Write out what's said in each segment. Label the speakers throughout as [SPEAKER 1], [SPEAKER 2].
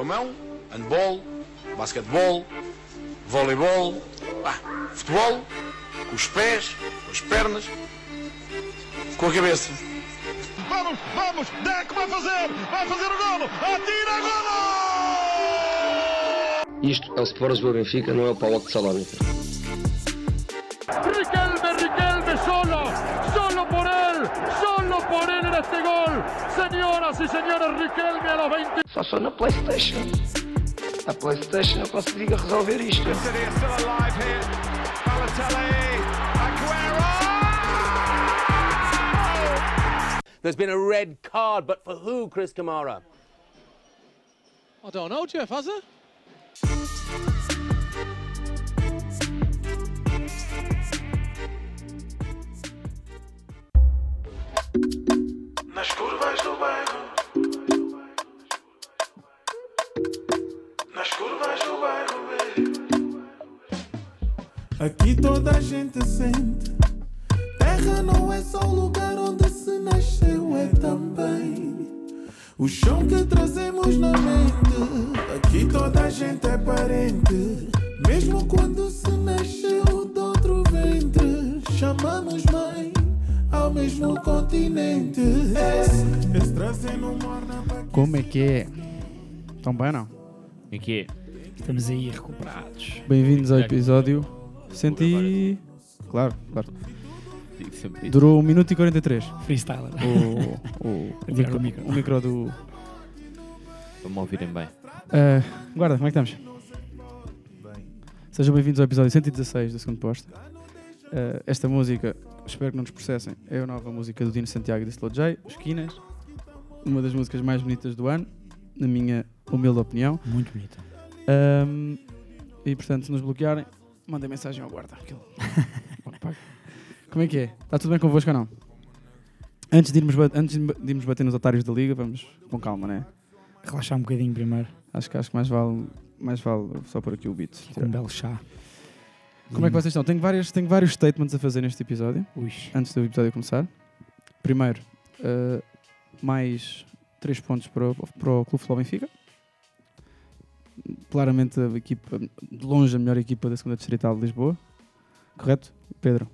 [SPEAKER 1] Com a mão, handball, basquetebol, voleibol, pá, futebol, com os pés, com as pernas, com a cabeça.
[SPEAKER 2] Vamos, vamos, Deco vai fazer, vai fazer o golo, atira golo!
[SPEAKER 3] Isto é o Sport Lisboa Benfica, não é o Paulo de Salónica.
[SPEAKER 4] Riquelme, Riquelme solo, solo por él, solo por él en este gol. Señoras y señores, Riquelme a los 20.
[SPEAKER 3] Só na Playstation. Na Playstation eu consigo resolver isto.
[SPEAKER 2] City are still alive here. Balotelli, Aguero!
[SPEAKER 5] There's been a red card, but for who, Chris Kamara?
[SPEAKER 6] I don't know, Jeff, has it?
[SPEAKER 7] Aqui toda a gente sente. Terra não é só o lugar onde se nasceu, é também o chão que trazemos na mente. Aqui toda a gente é parente, mesmo quando se nasceu de outro ventre. Chamamos mãe ao mesmo continente. Esse, esse trazendo morna para
[SPEAKER 8] Como é que é? Estão bem não?
[SPEAKER 9] Em que
[SPEAKER 10] Estamos aí recuperados.
[SPEAKER 8] Bem-vindos ao episódio 100 e... Claro, claro. Durou 1 minuto e 43.
[SPEAKER 10] Freestyler.
[SPEAKER 8] O, o, o,
[SPEAKER 10] Tirar
[SPEAKER 8] micro,
[SPEAKER 10] o micro.
[SPEAKER 8] o micro do...
[SPEAKER 9] Para me ouvirem bem.
[SPEAKER 8] Ah, guarda, como é que estamos? Sejam bem-vindos ao episódio 116 do segundo posto. Ah, esta música, espero que não nos processem, é a nova música do Dino Santiago e da Slow J, Esquinas. Uma das músicas mais bonitas do ano, na minha humilde opinião.
[SPEAKER 10] Muito bonito.
[SPEAKER 8] Ahm, e portanto, se nos bloquearem, mandem mensagem ao guarda. Como é que é? Está tudo bem convosco ou não? Antes de, irmos, antes de irmos bater nos otários da liga, vamos com calma, né?
[SPEAKER 10] Relaxar um bocadinho primeiro.
[SPEAKER 8] Acho que, acho que mais, vale, mais vale só por aqui o beat.
[SPEAKER 10] Com um belo chá.
[SPEAKER 8] Como é que vocês estão? Tenho, várias, tenho vários statements a fazer neste episódio,
[SPEAKER 10] Ui.
[SPEAKER 8] antes do episódio começar. Primeiro, uh, mais 3 pontos para o, para o Clube Futebol Benfica. Claramente a equipa, de longe a melhor equipa da segunda Distrital de Lisboa. Correto? Pedro?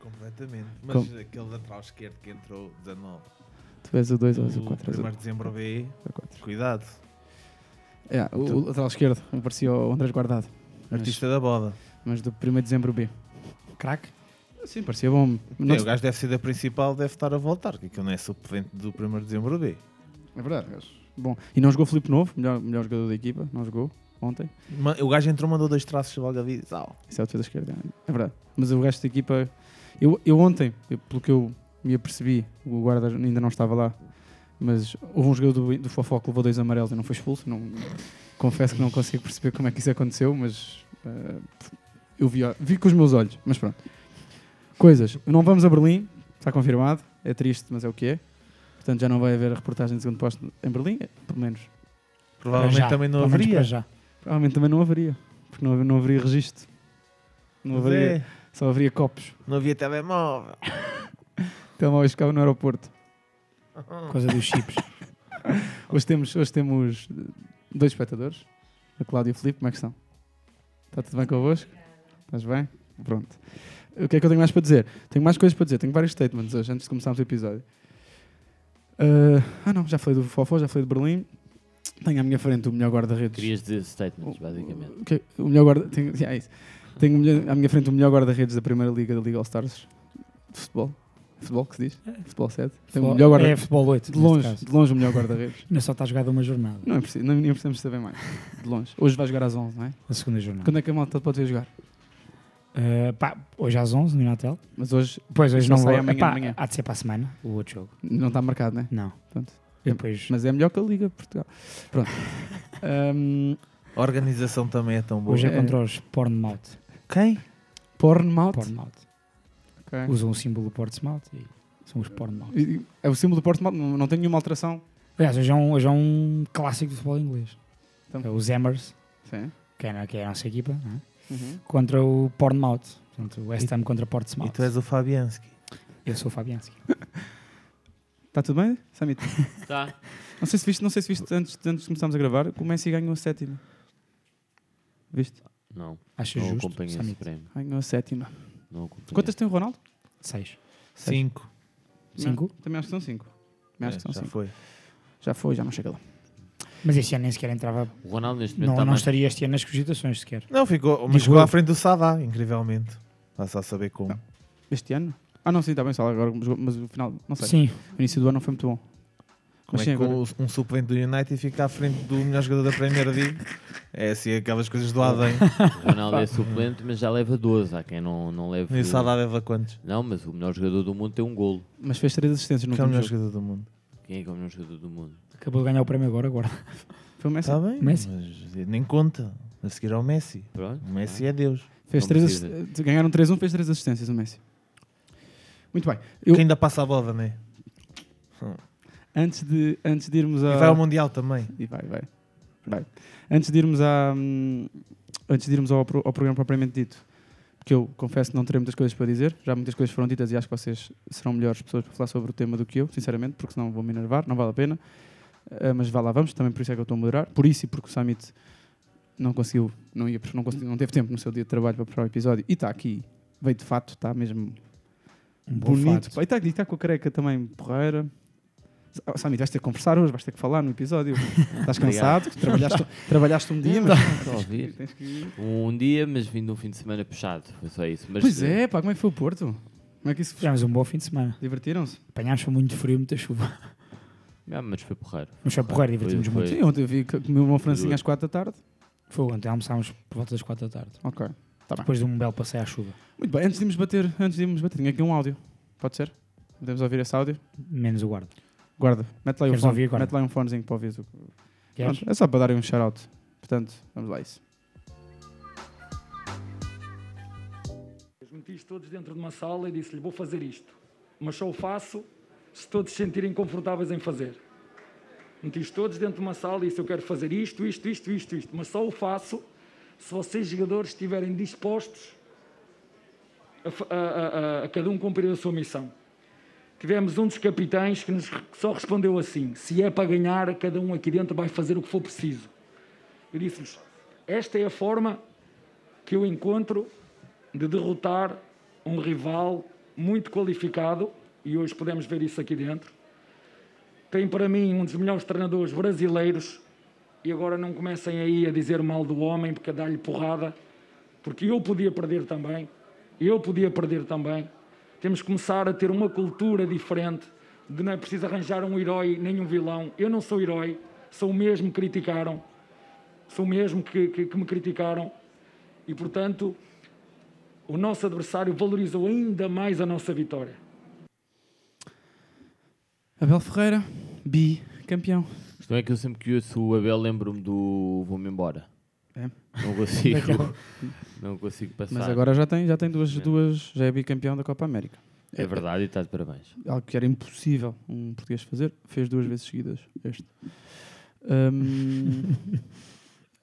[SPEAKER 11] Completamente. Mas
[SPEAKER 8] Com-
[SPEAKER 11] aquele lateral esquerdo que entrou 19.
[SPEAKER 8] Tu és o 2 ou és o
[SPEAKER 11] O
[SPEAKER 8] 4?
[SPEAKER 11] 1 de dezembro B,
[SPEAKER 8] 4.
[SPEAKER 11] cuidado.
[SPEAKER 8] É, o, o lateral esquerdo, me parecia o Andrés Guardado. Mas,
[SPEAKER 11] Artista da boda.
[SPEAKER 8] mas do 1 de dezembro B.
[SPEAKER 10] Crack.
[SPEAKER 8] Sim, parecia bom. Não
[SPEAKER 11] É, o gajo deve ser da principal, deve estar a voltar, que aquilo não é suplente do 1 de dezembro B.
[SPEAKER 8] É verdade, gajo. Bom, e não jogou Filipe Novo, melhor, melhor jogador da equipa, não jogou ontem.
[SPEAKER 11] O gajo entrou, mandou dois traços de Valgavisal.
[SPEAKER 8] Isso é o defesa esquerda, é verdade. Mas o resto da equipa. Eu, eu ontem, eu- pelo que eu me apercebi, o guarda ainda não estava lá, mas houve um jogador do, do Fofó que levou dois amarelos e não foi expulso. Não, confesso que não consigo perceber como é que isso aconteceu, mas eh, eu vi, vi com os meus olhos. Mas pronto. Coisas. Não vamos a Berlim, está confirmado. É triste, mas é o que é. Portanto, já não vai haver a reportagem de segundo posto em Berlim, eh, pelo menos.
[SPEAKER 11] Provavelmente
[SPEAKER 10] já.
[SPEAKER 11] também não haveria.
[SPEAKER 10] já.
[SPEAKER 8] Provavelmente também não haveria, porque não, não haveria registro. Não
[SPEAKER 11] Mas
[SPEAKER 8] haveria,
[SPEAKER 11] é,
[SPEAKER 8] só haveria copos.
[SPEAKER 11] não havia telemóvel.
[SPEAKER 8] Telemóveis ficavam no aeroporto.
[SPEAKER 10] Coisa dos chips.
[SPEAKER 8] Hoje temos, hoje temos eh, dois espectadores, a Cláudia e o Filipe, como é que estão? Está tudo bem convosco? Estás bem? Pronto. O que é que eu tenho mais para dizer? Tenho mais coisas para dizer, tenho vários statements hoje, antes de começarmos o episódio. Ah, ah não, já falei do Fofó, já falei de Berlim. Tenho à minha frente o melhor guarda-redes.
[SPEAKER 9] Querias dizer statements, basicamente.
[SPEAKER 8] O que- o melhor guarda tenho, yeah, é isso. Tenho o melhor- à minha frente o melhor guarda-redes da primeira liga da Liga All Stars de futebol. Futebol que se diz? Futebol 7. Tenho o melhor guarda
[SPEAKER 10] É futebol 8.
[SPEAKER 8] de longe, de longe o melhor guarda-redes.
[SPEAKER 10] Ainda só está jogado uma jornada.
[SPEAKER 8] Não é preciso, não, nem precisamos saber mais. De longe. Hoje vai jogar às 11, não é?
[SPEAKER 10] A segunda jornada.
[SPEAKER 8] Quando é que a malta pode vir jogar?
[SPEAKER 10] Uh, pá, hoje às 11 no Inatel.
[SPEAKER 8] Mas hoje
[SPEAKER 10] Depois hoje não
[SPEAKER 8] sai
[SPEAKER 10] vou.
[SPEAKER 8] amanhã
[SPEAKER 10] Epá,
[SPEAKER 8] manhã.
[SPEAKER 10] há de ser para a semana o outro jogo.
[SPEAKER 8] não está marcado, não é?
[SPEAKER 10] Não. Depois.
[SPEAKER 8] Mas é melhor que a Liga Portugal. Pronto. Ahm,
[SPEAKER 11] A organização também é tão boa.
[SPEAKER 10] Hoje é
[SPEAKER 8] É.
[SPEAKER 10] contra os Pornmouth.
[SPEAKER 11] Quem?
[SPEAKER 8] Pornmouth.
[SPEAKER 10] Pornmouth.
[SPEAKER 8] Ok.
[SPEAKER 10] Usam o símbolo do Portsmouth e são os Pornmouth.
[SPEAKER 8] E- É o símbolo do Pornmouth, não, não tem nenhuma alteração.
[SPEAKER 10] Aliás, hoje é um, hoje é um clássico do futebol inglês.
[SPEAKER 8] Então.
[SPEAKER 10] É os Hammers,
[SPEAKER 8] Sim.
[SPEAKER 10] que é, que é a nossa equipa, não é?
[SPEAKER 8] Uhum.
[SPEAKER 10] contra o Pornmouth. Portanto, o West Ham contra
[SPEAKER 11] E
[SPEAKER 10] Portsmouth.
[SPEAKER 11] tu és o Fabianski.
[SPEAKER 10] Eu sou o Fabianski.
[SPEAKER 8] Está tudo bem, Samit?
[SPEAKER 9] Tá.
[SPEAKER 8] Não sei se viste, não sei se viste antes, antes de começarmos a gravar, que o Messi ganhou a sétima. Viste?
[SPEAKER 9] Não.
[SPEAKER 10] Achas
[SPEAKER 9] não
[SPEAKER 10] justo,
[SPEAKER 9] acompanhei esse
[SPEAKER 10] Samit?
[SPEAKER 9] prémio.
[SPEAKER 8] Ganhou a sétima.
[SPEAKER 9] Não acompanhei.
[SPEAKER 8] Quantas tem o Ronaldo?
[SPEAKER 10] Seis.
[SPEAKER 11] Cinco.
[SPEAKER 10] Cinco?
[SPEAKER 8] Não, também acho que são cinco. Também acho
[SPEAKER 11] É,
[SPEAKER 8] que são
[SPEAKER 11] já
[SPEAKER 8] cinco.
[SPEAKER 11] foi.
[SPEAKER 8] Já foi, já não chega lá.
[SPEAKER 10] Mas este ano nem sequer entrava.
[SPEAKER 9] O Ronaldo neste momento
[SPEAKER 10] Não,
[SPEAKER 9] está
[SPEAKER 10] não
[SPEAKER 9] mais-
[SPEAKER 10] estaria este ano nas cogitações sequer.
[SPEAKER 11] Não, ficou, mas
[SPEAKER 10] Digo eu.
[SPEAKER 11] à frente do Sadá, incrivelmente. Está-se a saber como.
[SPEAKER 8] Este ano? Ah, não, sim, está bem, só agora, mas, o final, não sei.
[SPEAKER 10] Sim.
[SPEAKER 8] O início do ano não foi muito bom.
[SPEAKER 11] Como
[SPEAKER 8] Mas
[SPEAKER 11] é
[SPEAKER 8] sim,
[SPEAKER 11] que
[SPEAKER 8] agora-
[SPEAKER 11] um suplente do United fica à frente do melhor jogador da Premier League? É assim, aquelas coisas do Adem.
[SPEAKER 9] O Ronaldo é suplente, mas já leva 12. Há quem não, não leve.
[SPEAKER 11] E o Salah leva quantos?
[SPEAKER 9] Não, mas o melhor jogador do mundo tem um golo.
[SPEAKER 8] Mas fez três assistências no
[SPEAKER 11] Que é o melhor
[SPEAKER 8] jogo.
[SPEAKER 11] jogador do mundo.
[SPEAKER 9] Quem é que é o melhor jogador do mundo?
[SPEAKER 10] Acabou de ganhar o prémio agora, agora.
[SPEAKER 8] Foi o Messi.
[SPEAKER 11] Está bem,
[SPEAKER 10] Messi.
[SPEAKER 11] mas nem conta. A seguir ao Messi.
[SPEAKER 9] Pronto.
[SPEAKER 11] O Messi é Deus.
[SPEAKER 8] Fez
[SPEAKER 9] Não
[SPEAKER 8] três
[SPEAKER 9] precisa.
[SPEAKER 8] assi- ganharam 3-1, fez três assistências o Messi. Muito bem. Eu,
[SPEAKER 11] Que ainda passa a bola, não é?
[SPEAKER 8] antes, de, antes de irmos a.
[SPEAKER 11] E vai ao Mundial também.
[SPEAKER 8] E vai, vai. vai. Antes de irmos, à, hum, antes de irmos ao, pro- ao programa propriamente dito, porque eu confesso que não terei muitas coisas para dizer, já muitas coisas foram ditas e acho que vocês serão melhores pessoas para falar sobre o tema do que eu, sinceramente, porque senão vou me enervar, não vale a pena. Ah, mas vá lá, vamos, também por isso é que eu estou a moderar. Por isso e porque o Summit não conseguiu, não, ia, não, conseguiu, não teve tempo no seu dia de trabalho para preparar o episódio e está aqui, veio de fato, está mesmo
[SPEAKER 10] Um
[SPEAKER 8] bonito. E está está com a careca também porreira. Ah, Samit, vais ter que conversar hoje, vais ter que falar no episódio. Estás cansado? trabalhaste, trabalhaste um dia, mas.
[SPEAKER 9] Um dia, mas vim de um fim de semana puxado. Foi só isso. Mas,
[SPEAKER 8] Pois
[SPEAKER 9] eh,
[SPEAKER 8] é, pá, como é que foi o Porto? Como é que isso
[SPEAKER 10] Tivemos um bom fim de semana.
[SPEAKER 8] Divertiram-se?
[SPEAKER 10] Apanhámos foi muito frio, muita chuva.
[SPEAKER 9] Ah, mas foi porreiro.
[SPEAKER 10] Mas foi porreiro, divertimos muito.
[SPEAKER 8] Sim, ontem eu vi que comi uma francinha às 4 da tarde.
[SPEAKER 10] Foi ontem, almoçámos por volta das 4 da tarde.
[SPEAKER 8] Ok. Tá bem.
[SPEAKER 10] Depois de um belo passeio à chuva.
[SPEAKER 8] Muito bem, antes de irmos bater, antes de irmos bater, tinha aqui um áudio. Pode ser? Podemos ouvir esse áudio?
[SPEAKER 10] Menos o guarda.
[SPEAKER 8] Guarda, mete lá,
[SPEAKER 10] Queres
[SPEAKER 8] fone,
[SPEAKER 10] ouvir
[SPEAKER 8] mete lá um fonezinho para ouvir. Pronto, é só para darem um shout-out. Portanto, vamos lá a isso.
[SPEAKER 12] Meti-os todos dentro de uma sala e disse-lhe: Vou fazer isto, mas só o faço se todos se sentirem confortáveis em fazer. Meti-os todos dentro de uma sala e disse: Eu quero fazer isto, isto, isto, isto, isto, mas só o faço se vocês, jogadores, estiverem dispostos a, a- a- a- cada um cumprir a sua missão. Tivemos um dos capitães que nos só respondeu assim: Se é para ganhar, cada um aqui dentro vai fazer o que for preciso. Eu disse-lhes: Esta é a forma que eu encontro de derrotar um rival muito qualificado, e hoje podemos ver isso aqui dentro. Tem para mim um dos melhores treinadores brasileiros, e agora não comecem aí a dizer mal do homem, porque a dar-lhe porrada, porque eu podia perder também, eu podia perder também. Temos que começar a ter uma cultura diferente, de não é preciso arranjar um herói nem um vilão. Eu não sou herói, sou o mesmo que criticaram, sou o mesmo que, que- que me criticaram, e portanto o nosso adversário valorizou ainda mais a nossa vitória.
[SPEAKER 8] Abel Ferreira, bi, campeão.
[SPEAKER 9] A questão é que eu sempre que ouço o Abel lembro-me do Vou-me embora.
[SPEAKER 8] É?
[SPEAKER 9] Não consigo. Não consigo passar.
[SPEAKER 8] Mas agora já tem, já tem duas, duas, já é bicampeão da Copa América.
[SPEAKER 9] É verdade e está de parabéns.
[SPEAKER 8] Algo que era impossível um português fazer, fez duas vezes seguidas este. Hum,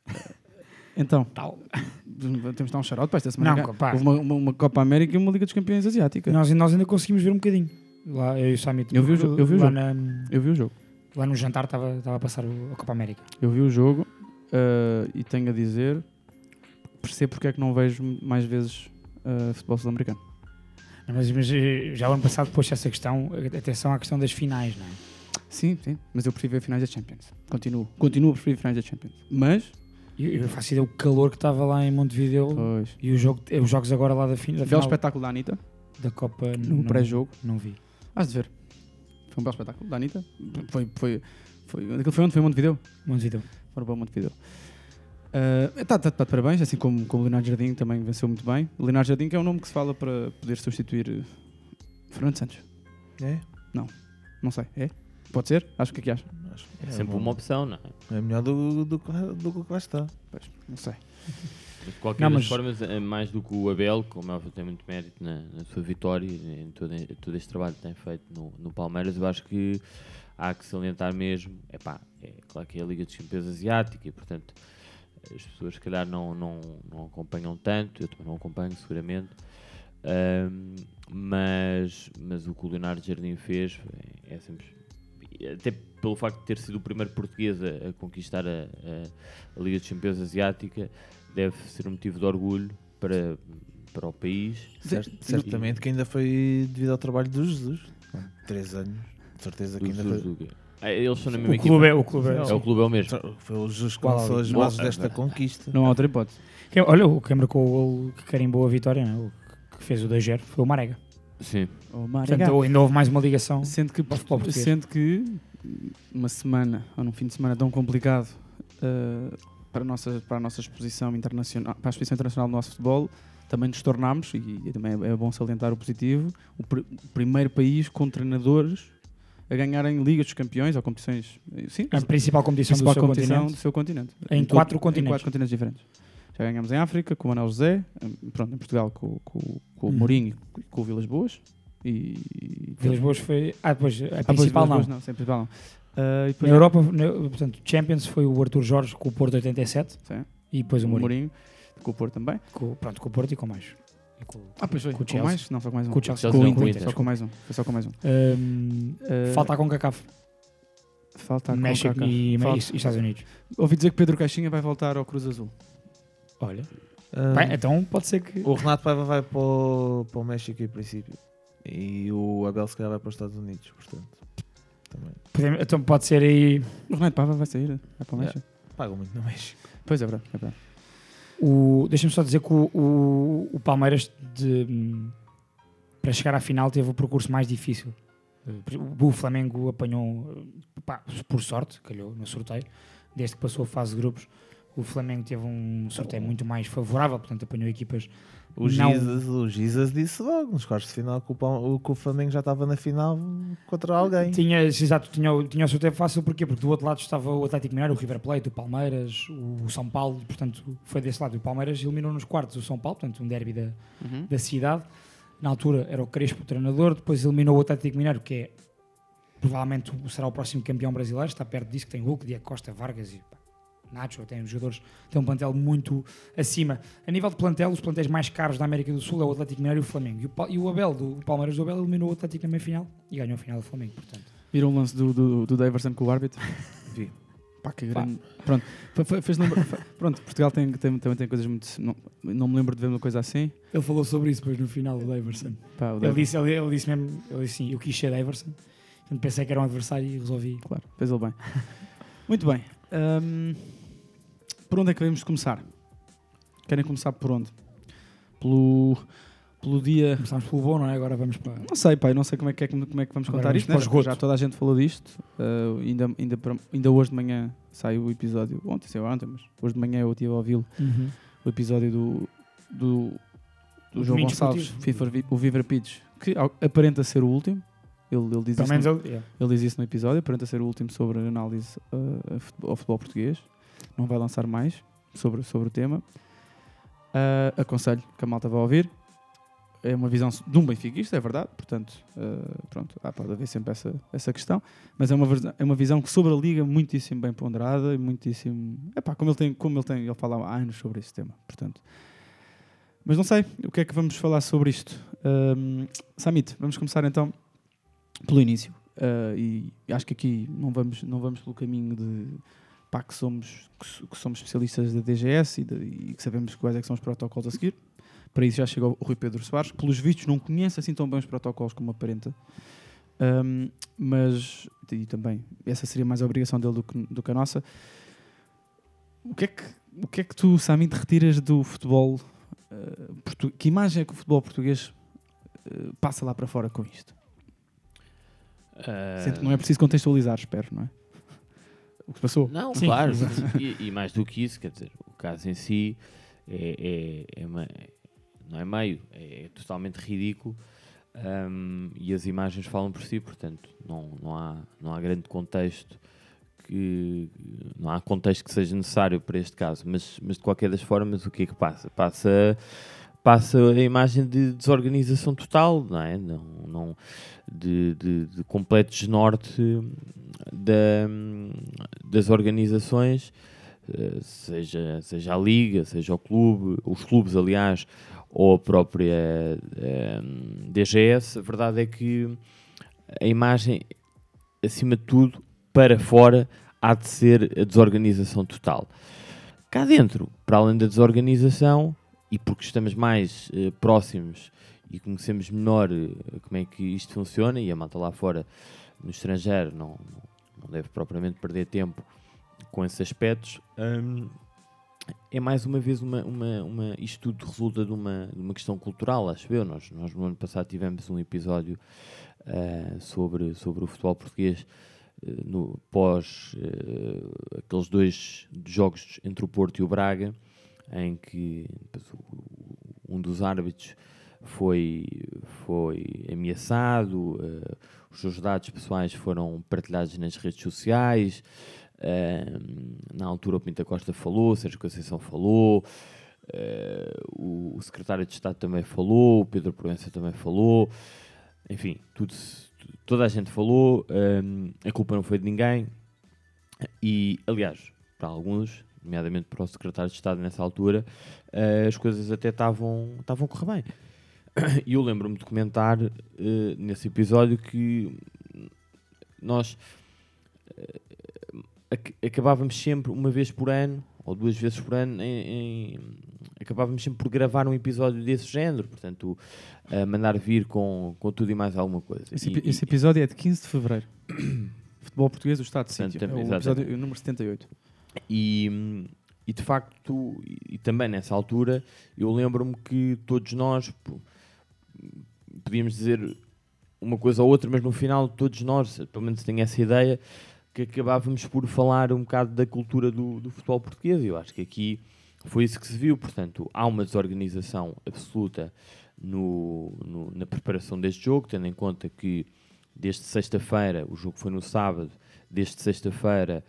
[SPEAKER 8] então, temos de dar um shout para esta semana.
[SPEAKER 10] Não, pá.
[SPEAKER 8] Houve uma, uma- uma Copa América e uma Liga dos Campeões Asiática.
[SPEAKER 10] Nós, nós ainda conseguimos ver um bocadinho. Lá, eu e o Samit.
[SPEAKER 8] Eu vi o jogo, eu vi o
[SPEAKER 10] lá
[SPEAKER 8] jogo.
[SPEAKER 10] na-
[SPEAKER 8] Eu vi o jogo.
[SPEAKER 10] Lá no jantar estava a passar o- a Copa América.
[SPEAKER 8] Eu vi o jogo ah, e tenho a dizer, percebo porque é que não vejo mais vezes ah, futebol sul-americano.
[SPEAKER 10] Mas, mas, eh, já o ano passado pôs essa questão, atenção à questão das finais, não é?
[SPEAKER 8] Sim, sim, mas eu prefiro ver finais da Champions. Continuo, continuo a preferir finais da Champions. Mas,
[SPEAKER 10] Eu, eu faço ideia o calor que estava lá em Montevideo
[SPEAKER 8] Pois.
[SPEAKER 10] e o jogo, os jogos agora lá da, fin, da
[SPEAKER 8] Vê o
[SPEAKER 10] final
[SPEAKER 8] espetáculo da Anitta
[SPEAKER 10] da Copa
[SPEAKER 8] no pré-jogo.
[SPEAKER 10] Não vi.
[SPEAKER 8] Has de ver. Foi um belo espetáculo da Anitta. Foi, foi, foi, aquilo foi onde? Foi em Montevideo?
[SPEAKER 10] Montevideo.
[SPEAKER 8] Foi para Montevideo. Está tá, tá de parabéns, assim como, como o Leonardo Jardim também venceu muito bem. O Leonardo Jardim que é um nome que se fala para poder substituir eh, Fernando Santos.
[SPEAKER 11] É?
[SPEAKER 8] Não, não sei. É? Pode ser? Acho que o que é que acha?
[SPEAKER 11] Acho
[SPEAKER 9] É sempre uma opção, não é?
[SPEAKER 11] É melhor do, do, que- do que lá está.
[SPEAKER 8] Pois, não sei.
[SPEAKER 9] De qualquer
[SPEAKER 10] Não,
[SPEAKER 9] das
[SPEAKER 10] mas-
[SPEAKER 9] formas, é mais do que o Abel, como é óbvio, tem muito mérito na, na sua vitória e em todo, em todo este trabalho que tem feito no, no Palmeiras, eu acho que há que salientar mesmo. Epá, é claro que é a Liga dos Campeões Asiática e, portanto, as pessoas se calhar não, não, não acompanham tanto, eu também não acompanho seguramente, Ahm, mas, mas o que o Leonardo Jardim fez é sempre. Até pelo facto de ter sido o primeiro português a, a conquistar a, a- a Liga dos Campeões Asiática, deve ser um motivo de orgulho para, para o país.
[SPEAKER 11] Cer- Certamente que ainda foi devido ao trabalho do Jesus. Três anos, de certeza que
[SPEAKER 9] Do
[SPEAKER 11] ainda
[SPEAKER 9] Jesus
[SPEAKER 11] foi.
[SPEAKER 9] do? Ah, eles são na
[SPEAKER 10] O
[SPEAKER 9] mesma
[SPEAKER 10] clube
[SPEAKER 9] equipa.
[SPEAKER 10] é- o clube é-
[SPEAKER 9] é o clube é o mesmo.
[SPEAKER 11] Foi o Jesus que lançou as bases desta conquista.
[SPEAKER 8] Não há outra hipótese.
[SPEAKER 10] Quem- olha, o que marcou o gol que carimbou a vitória, né? o que fez o 2-0, foi o Marega.
[SPEAKER 9] Sim.
[SPEAKER 8] O Marega.
[SPEAKER 10] Portanto, ainda houve mais uma ligação.
[SPEAKER 8] Sendo que, sendo que uma semana ou num fim de semana tão complicado uh, para, a nossa, para a nossa exposição internacional, para a exposição internacional do nosso futebol, também nos tornámos, e, também é, é bom salientar o positivo, o, pr- o primeiro país com treinadores a ganharem Ligas dos Campeões ou competições. eh, Sim,
[SPEAKER 10] A principal competição do
[SPEAKER 8] principal
[SPEAKER 10] seu
[SPEAKER 8] competição
[SPEAKER 10] continente.
[SPEAKER 8] do seu continente.
[SPEAKER 10] Em
[SPEAKER 8] todo-
[SPEAKER 10] quatro
[SPEAKER 8] Em
[SPEAKER 10] continentes.
[SPEAKER 8] quatro continentes diferentes. Já ganhámos em África com o Manuel José, em- pronto, em Portugal com, com, com o
[SPEAKER 10] Uhum.
[SPEAKER 8] Mourinho e com o Vilas Boas. E,
[SPEAKER 10] Vilas Boas foi. Ah, depois a
[SPEAKER 8] Ah,
[SPEAKER 10] principal não.
[SPEAKER 8] Boas não, sim, a principal não. E
[SPEAKER 10] Na
[SPEAKER 8] depois-
[SPEAKER 10] Europa, na- portanto, Champions foi o Arthur Jorge com o Porto 87
[SPEAKER 8] Sim.
[SPEAKER 10] e depois o
[SPEAKER 8] O
[SPEAKER 10] Mourinho.
[SPEAKER 8] Mourinho, com o Porto também.
[SPEAKER 10] Com, pronto, com o Porto e com mais. E com,
[SPEAKER 8] Ah, pois foi.
[SPEAKER 10] com
[SPEAKER 8] Com, mais? Não, só com mais um.
[SPEAKER 10] Com o Chelsea.
[SPEAKER 8] Com o Inter,
[SPEAKER 10] com o Inter.
[SPEAKER 8] Só com mais um. Foi só com mais um.
[SPEAKER 10] Hum,
[SPEAKER 8] Ah,
[SPEAKER 10] falta a CONCACAF.
[SPEAKER 8] Falta a
[SPEAKER 10] México
[SPEAKER 8] CONCACAF.
[SPEAKER 10] e,
[SPEAKER 8] Falta.
[SPEAKER 10] e Estados Unidos.
[SPEAKER 8] Ouvi dizer que Pedro Caixinha vai voltar ao Cruz Azul.
[SPEAKER 10] Olha.
[SPEAKER 11] Ah,
[SPEAKER 10] Bem, então pode ser que.
[SPEAKER 11] O Renato Paiva vai para o, para o México em princípio. E o Abel se calhar vai para os Estados Unidos, portanto. Também.
[SPEAKER 10] Podemos- então pode ser aí.
[SPEAKER 8] O Renato Pava vai sair. Vai para o. México.
[SPEAKER 11] Pagam muito no México.
[SPEAKER 8] Pois é, verdade. É verdade.
[SPEAKER 10] O, Deixa-me só dizer que o, o, o Palmeiras de, hum, para chegar à final teve o percurso mais difícil. O, o Flamengo apanhou, pá, por sorte, calhou no sorteio, desde que passou a fase de grupos. O Flamengo teve um sorteio muito mais favorável, portanto apanhou equipas.
[SPEAKER 11] O Jesus, o Jesus disse logo nos quartos de final que o, que o Flamengo já estava na final contra alguém.
[SPEAKER 10] Tinha, exato, tinha, o- tinha o sorteio fácil, porquê? Porque do outro lado estava o Atlético Mineiro, o River Plate, o Palmeiras, o São Paulo, portanto foi desse lado. O Palmeiras eliminou nos quartos o São Paulo, portanto um derby da,
[SPEAKER 8] Uhum.
[SPEAKER 10] da cidade. Na altura era o Crespo o treinador, depois eliminou o Atlético Mineiro, que é provavelmente o- será o próximo campeão brasileiro, está perto disso, que tem Hulk, Diego Costa, Vargas e pá, Nacho, tem os jogadores, tem um plantel muito acima. A nível de plantel, os plantéis mais caros da América do Sul é o Atlético Mineiro e o Flamengo. E o, Pa- e o Abel, do o Palmeiras do Abel, eliminou o Atlético na meia-final e ganhou a final do Flamengo, portanto.
[SPEAKER 8] Viram o lance do, do, do Daverson com o árbitro?
[SPEAKER 11] Vi.
[SPEAKER 8] Pá, que grande. Pronto, Fe- fe- fez Pronto, Portugal tem, tem, também tem coisas muito. Não, não me lembro de ver uma coisa assim.
[SPEAKER 10] Ele falou sobre isso depois no final, o Daverson.
[SPEAKER 8] Pá, o
[SPEAKER 10] Ele disse, ele, ele disse mesmo, ele disse sim, eu quis ser Daverson. Pensei que era um adversário e resolvi.
[SPEAKER 8] Claro, fez ele bem. Muito bem. Hum, por onde é que devemos começar? Querem começar por onde? Pelo, pelo dia.
[SPEAKER 10] Começámos pelo bom, não é? Agora vamos para.
[SPEAKER 8] Não sei, pai, não sei como é que, é, como é que vamos
[SPEAKER 10] Agora
[SPEAKER 8] contar
[SPEAKER 10] vamos
[SPEAKER 8] isto. né?
[SPEAKER 10] esgoto.
[SPEAKER 8] Já toda a gente falou disto. Uh, ainda, ainda, ainda hoje de manhã saiu o episódio. Ontem saiu ontem, mas hoje de manhã eu estive a ouvi-lo.
[SPEAKER 10] Uhum.
[SPEAKER 8] O episódio do, do, do João Gonçalves. FIFA, o Viver Pitch, que aparenta ser o último. Ele, ele, diz isso no,
[SPEAKER 10] ele- yeah.
[SPEAKER 8] ele diz isso no episódio, aparenta ser o último sobre a análise uh, ao futebol português. Não vai lançar mais sobre, sobre o tema. Uh, aconselho que a malta vá ouvir. É uma visão de um benfiquista, é verdade. Portanto, uh, pronto, há, pode haver sempre essa, essa questão. Mas é uma, é uma visão que sobre a Liga muitíssimo bem ponderada e muitíssimo... Epá, como ele tem, como ele tem, ele fala há anos sobre esse tema. Portanto, mas não sei, o que é que vamos falar sobre isto? Um, Samit, vamos começar então pelo início. Uh, e acho que aqui não vamos, não vamos pelo caminho de pá, que, somos, que, so- que somos especialistas da DGS e, de- e que sabemos quais é que são os protocolos a seguir. Para isso já chegou o Rui Pedro Soares, que pelos vistos não conhece assim tão bem os protocolos como aparenta. Um, mas, e também, essa seria mais a obrigação dele do que, do que a nossa. O que é que, o que, é que tu, Samit, retiras do futebol? uh, portu- que imagem é que o futebol português uh, passa lá para fora com isto? Que não é preciso contextualizar, espero, não é? O que se passou.
[SPEAKER 9] Não,
[SPEAKER 8] Sim,
[SPEAKER 9] claro. E, e mais do que isso, quer dizer, o caso em si é, é- é não é meio, é, totalmente ridículo hum, e as imagens falam por si, portanto, não, não, há, não há grande contexto que não há contexto que seja necessário para este caso, mas, mas de qualquer das formas o que é que passa? Passa passa a imagem de desorganização total, não é? Não, não, de, de, de completo desnorte da, das organizações, eh, seja, seja a Liga, seja o clube, os clubes, aliás, ou a própria eh, DGS. A verdade é que a imagem acima de tudo, para fora, há de ser a desorganização total. Cá dentro, para além da desorganização, e porque estamos mais eh, próximos e conhecemos melhor eh, como é que isto funciona, e a malta lá fora, no estrangeiro, não, não deve propriamente perder tempo com esses aspectos, hum, é mais uma vez uma, uma, uma, isto tudo resulta de uma, de uma questão cultural, acho eu. Nós, nós no ano passado tivemos um episódio uh, sobre, sobre o futebol português uh, no, pós uh, aqueles dois jogos entre o Porto e o Braga, em que um dos árbitros foi, foi ameaçado, os seus dados pessoais foram partilhados nas redes sociais. Uh, na altura o Pinta Costa falou, Sérgio Conceição falou, uh, o, o, secretário de Estado também falou, o Pedro Proença também falou, enfim, tudo, toda a gente falou, a culpa não foi de ninguém, e aliás, para alguns, nomeadamente para o secretário de Estado nessa altura, uh, as coisas até estavam a correr bem. E eu lembro-me de comentar eh, nesse episódio que nós acabávamos sempre, uma vez por ano, ou duas vezes por ano, em, em, acabávamos sempre por gravar um episódio desse género, portanto, a mandar vir com, com tudo e mais alguma coisa.
[SPEAKER 8] Esse,
[SPEAKER 9] e,
[SPEAKER 8] esse episódio é de 15 de Fevereiro. Futebol Português do Estado de Sítio. É o episódio número 78.
[SPEAKER 9] E, e de facto, e, também nessa altura, eu lembro-me que todos nós podíamos dizer uma coisa ou outra, mas no final todos nós, pelo menos tenho essa ideia, que acabávamos por falar um bocado da cultura do, do futebol português. Eu acho que aqui foi isso que se viu. Portanto, há uma desorganização absoluta no, no, na preparação deste jogo, tendo em conta que desde sexta-feira, o jogo foi no sábado, desde sexta-feira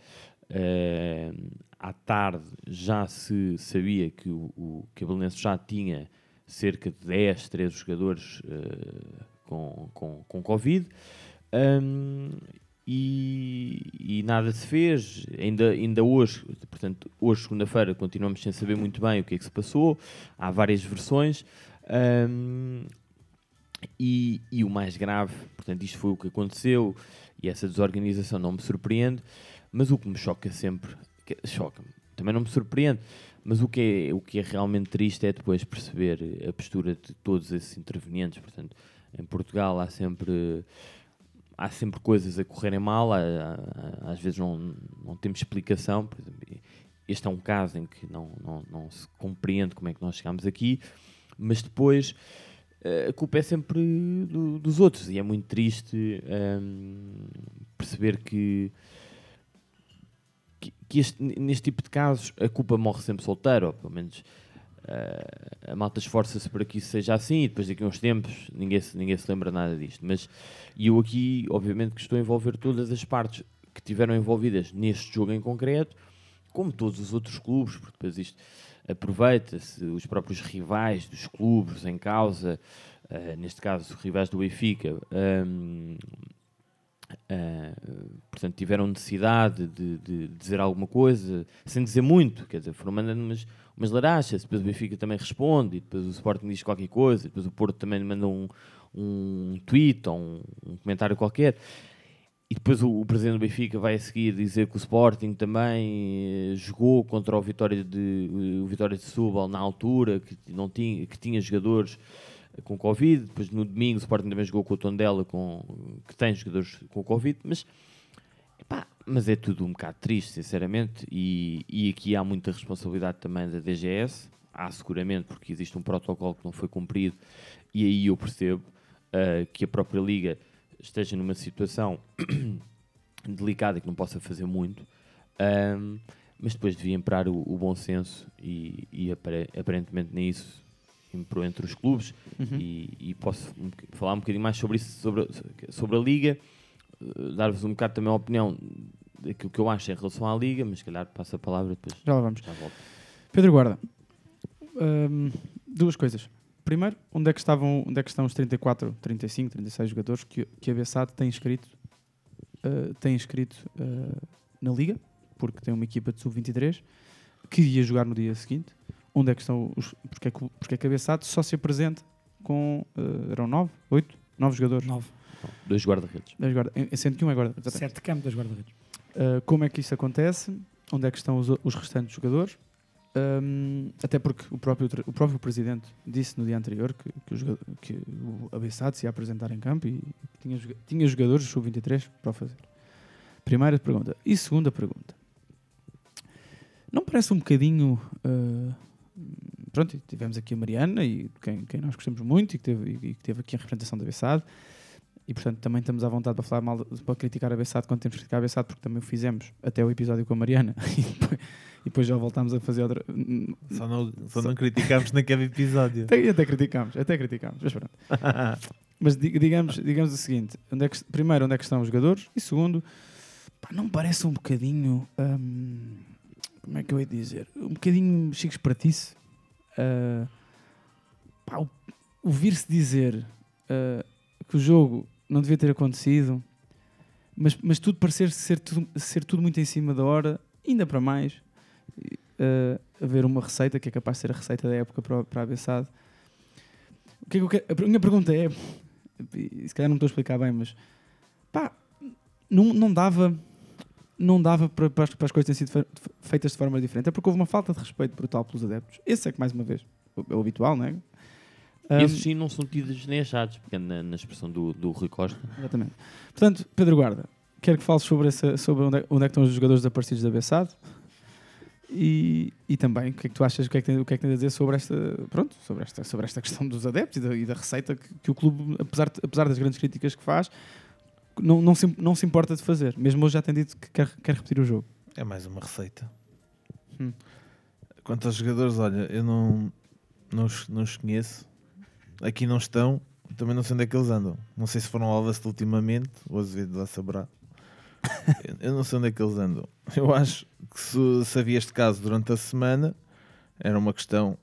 [SPEAKER 9] uh, à tarde já se sabia que o, o Cabelenense já tinha cerca de 10, 13 jogadores uh, com, com, com Covid. Um, e, e, nada se fez. Ainda, ainda hoje, portanto, hoje, segunda-feira, continuamos sem saber muito bem o que é que se passou. Há várias versões. Um, e, e, o mais grave, portanto, isto foi o que aconteceu e essa desorganização não me surpreende, mas o que me choca sempre, choca-me, também não me surpreende, mas o que, é, o que é realmente triste é depois perceber a postura de todos esses intervenientes. Portanto, em Portugal há sempre há sempre coisas a correrem mal, há, há, às vezes não, não temos explicação. Por exemplo, este é um caso em que não, não, não se compreende como é que nós chegamos aqui, mas depois eh, a culpa é sempre do, dos outros e é muito triste um, perceber que, que, este, neste tipo de casos a culpa morre sempre solteira, ou pelo menos Uh, a malta esforça-se para que isso seja assim e depois daqui a uns tempos ninguém se, ninguém se lembra nada disto. Mas eu aqui, obviamente, que estou a envolver todas as partes que tiveram envolvidas neste jogo em concreto, como todos os outros clubes, porque depois isto aproveita-se os próprios rivais dos clubes em causa, uh, neste caso, rivais do Benfica. Um, Uh, portanto, tiveram necessidade de, de, dizer alguma coisa, sem dizer muito, quer dizer, foram mandando umas, umas larachas, depois o Benfica também responde, e depois o Sporting diz qualquer coisa, depois o Porto também manda um, um tweet ou um, um comentário qualquer, e depois o, o, presidente do Benfica vai a seguir dizer que o Sporting também eh, jogou contra o Vitória de, o Vitória de Setúbal na altura, que, não tinha, que tinha jogadores com Covid, depois no domingo o Sporting também jogou com o Tondela, com, que tem jogadores com Covid, mas, epá, mas é tudo um bocado triste, sinceramente, e, e aqui há muita responsabilidade também da DGS, há seguramente, porque existe um protocolo que não foi cumprido, e aí eu percebo uh, que a própria Liga esteja numa situação delicada e que não possa fazer muito, um, mas depois devia imperar o, o bom senso e, e aparentemente nem isso imperou entre os clubes uhum. e, e, posso falar um bocadinho mais sobre isso, sobre, sobre a Liga, uh, dar-vos um bocado também a opinião daquilo que eu acho em relação à Liga, mas se calhar passo a palavra depois.
[SPEAKER 8] Já lá vamos. Já Pedro Guarda, um, duas coisas. Primeiro, onde é que estavam, onde é que estão os 34, 35, 36 jogadores que, que a Bessade tem inscrito, uh, tem inscrito uh, na Liga, porque tem uma equipa de sub-23 que ia jogar no dia seguinte. Onde é que estão os. Porque é que, porque é que a Bessade só se apresenta com. Uh, eram 9, 8, 9 jogadores.
[SPEAKER 10] 9.
[SPEAKER 9] Dois guarda-redes.
[SPEAKER 8] Dois guarda sendo que um é guarda-redes.
[SPEAKER 10] Sete de campo, dois guarda-redes.
[SPEAKER 8] Uh, como é que isso acontece? Onde é que estão os, os restantes jogadores? Um, até porque o próprio, o próprio presidente disse no dia anterior que, que, o, que o Abessado se ia apresentar em campo e que tinha, tinha jogadores do sub-23 para o fazer. Primeira pergunta. E segunda pergunta. Não parece um bocadinho. uh, pronto, tivemos aqui a Mariana, e quem, quem nós gostamos muito, e que, teve, e que teve aqui a representação da Bessado. E portanto também estamos à vontade para falar mal, para criticar a Bessado quando temos que criticar a Bessado, porque também o fizemos até o episódio com a Mariana e depois, e depois já voltámos a fazer outra.
[SPEAKER 11] Só não, só não criticámos naquele episódio.
[SPEAKER 8] Até, até criticámos, até criticámos, mas pronto. mas di- digamos, digamos o seguinte: onde é que, primeiro, onde é que estão os jogadores? E segundo, pá, não parece um bocadinho. hum, como é que eu ia dizer? Um bocadinho chico espertice. ah, pá, o- ouvir-se dizer ah, que o jogo não devia ter acontecido, mas, mas tudo parecer ser tudo, ser tudo muito em cima da hora, ainda para mais. ah, haver uma receita que é capaz de ser a receita da época para, para a Bessade. O que é que quero- A minha pergunta é, se calhar não estou a explicar bem, mas pá, não, não dava, não dava para, para as, coisas terem sido fe- feitas de forma diferente. É porque houve uma falta de respeito brutal pelos adeptos. Esse é que, mais uma vez, é o habitual, não é? Um,
[SPEAKER 9] Esses sim não são tidos nem achados, pegando na, na expressão do, do Rui Costa.
[SPEAKER 8] Exatamente. Portanto, Pedro Guarda, quero que fales sobre, essa, sobre onde, é, onde é que estão os jogadores desaparecidos da Bessade e, e também o que é que tu achas, o que é que, tem, o que é que tens a dizer sobre esta, pronto, sobre esta, sobre esta questão dos adeptos e da, e da receita que, que o clube, apesar, apesar das grandes críticas que faz, não, não, se, não se importa de fazer. Mesmo hoje já tem dito que quer, quer repetir o jogo.
[SPEAKER 11] É mais uma receita.
[SPEAKER 8] Hum.
[SPEAKER 11] Quanto aos jogadores, olha, eu não, não, os, não os conheço. Aqui não estão. Também não sei onde é que eles andam. Não sei se foram ao Alvast ultimamente. O Azevedo lá saberá. Eu- não sei onde é que eles andam. Eu acho que se, se havia este caso durante a semana, era uma questão.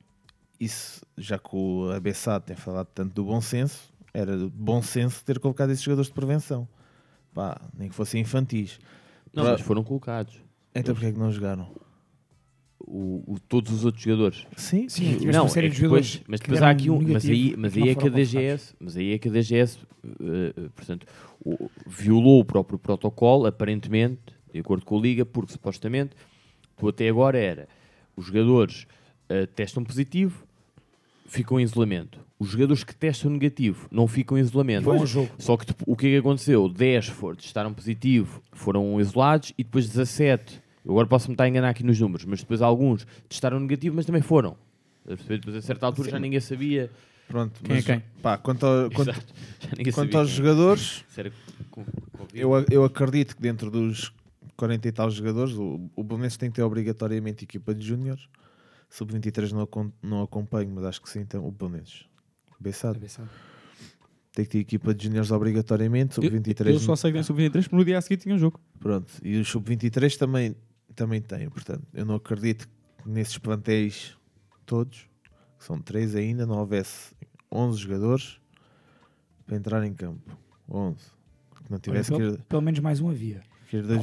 [SPEAKER 11] Isso, já que o Abessado tem falado tanto do bom senso, era bom senso ter colocado esses jogadores de prevenção. Pá, nem que fossem infantis.
[SPEAKER 9] Não,
[SPEAKER 11] Pra-
[SPEAKER 9] mas foram colocados.
[SPEAKER 11] Então porquê é que não jogaram?
[SPEAKER 9] O, o- todos os outros jogadores.
[SPEAKER 11] Sim,
[SPEAKER 10] Sim, tiveste uma série
[SPEAKER 9] é
[SPEAKER 10] de
[SPEAKER 9] que depois-
[SPEAKER 10] jogadores
[SPEAKER 9] mas
[SPEAKER 10] que
[SPEAKER 9] depois há
[SPEAKER 10] deram
[SPEAKER 9] aqui um, mas
[SPEAKER 10] negativo
[SPEAKER 9] aí,
[SPEAKER 10] e
[SPEAKER 9] mas
[SPEAKER 10] que
[SPEAKER 9] aí
[SPEAKER 10] não
[SPEAKER 9] é que a
[SPEAKER 10] foram
[SPEAKER 9] DGS, mas aí é que a DGS, eh, eh, portanto, o- violou o próprio protocolo, aparentemente, de acordo com a liga, porque supostamente tu até agora era os jogadores eh, testam positivo, ficam em isolamento. Os jogadores que testam negativo não ficam em isolamento.
[SPEAKER 10] Ao jogo.
[SPEAKER 9] Só que o que é que aconteceu? 10 for, testaram positivo, foram isolados e depois 17. Eu agora posso me estar a enganar aqui nos números, mas depois alguns testaram negativo, mas também foram. Depois a certa altura já ninguém sabia.
[SPEAKER 11] Pronto,
[SPEAKER 8] Quem é
[SPEAKER 11] mas,
[SPEAKER 8] quem?
[SPEAKER 11] Pá, quanto, ao- quanto, quanto aos
[SPEAKER 9] quem.
[SPEAKER 11] jogadores, eu, eu acredito que dentro dos 40 e tal jogadores, o, o Belenenses tem que ter obrigatoriamente equipa de júniores. Sub-23 não, acom- não acompanho, mas acho que sim, então o Belenenses. Bessado.
[SPEAKER 10] Abessado.
[SPEAKER 11] Tem que ter equipa de júniores obrigatoriamente.
[SPEAKER 8] Eu,
[SPEAKER 11] Sub-23
[SPEAKER 8] eu só sei que tem sub-23 porque no dia a seguir tinha um jogo.
[SPEAKER 11] Pronto, e os sub-23 também, também têm, portanto, eu não acredito que nesses plantéis todos, que são três ainda, não houvesse 11 jogadores para entrar em campo. 11. Que não
[SPEAKER 10] Olha,
[SPEAKER 11] tivesse
[SPEAKER 10] pelo,
[SPEAKER 11] que ir,
[SPEAKER 10] pelo menos mais um havia.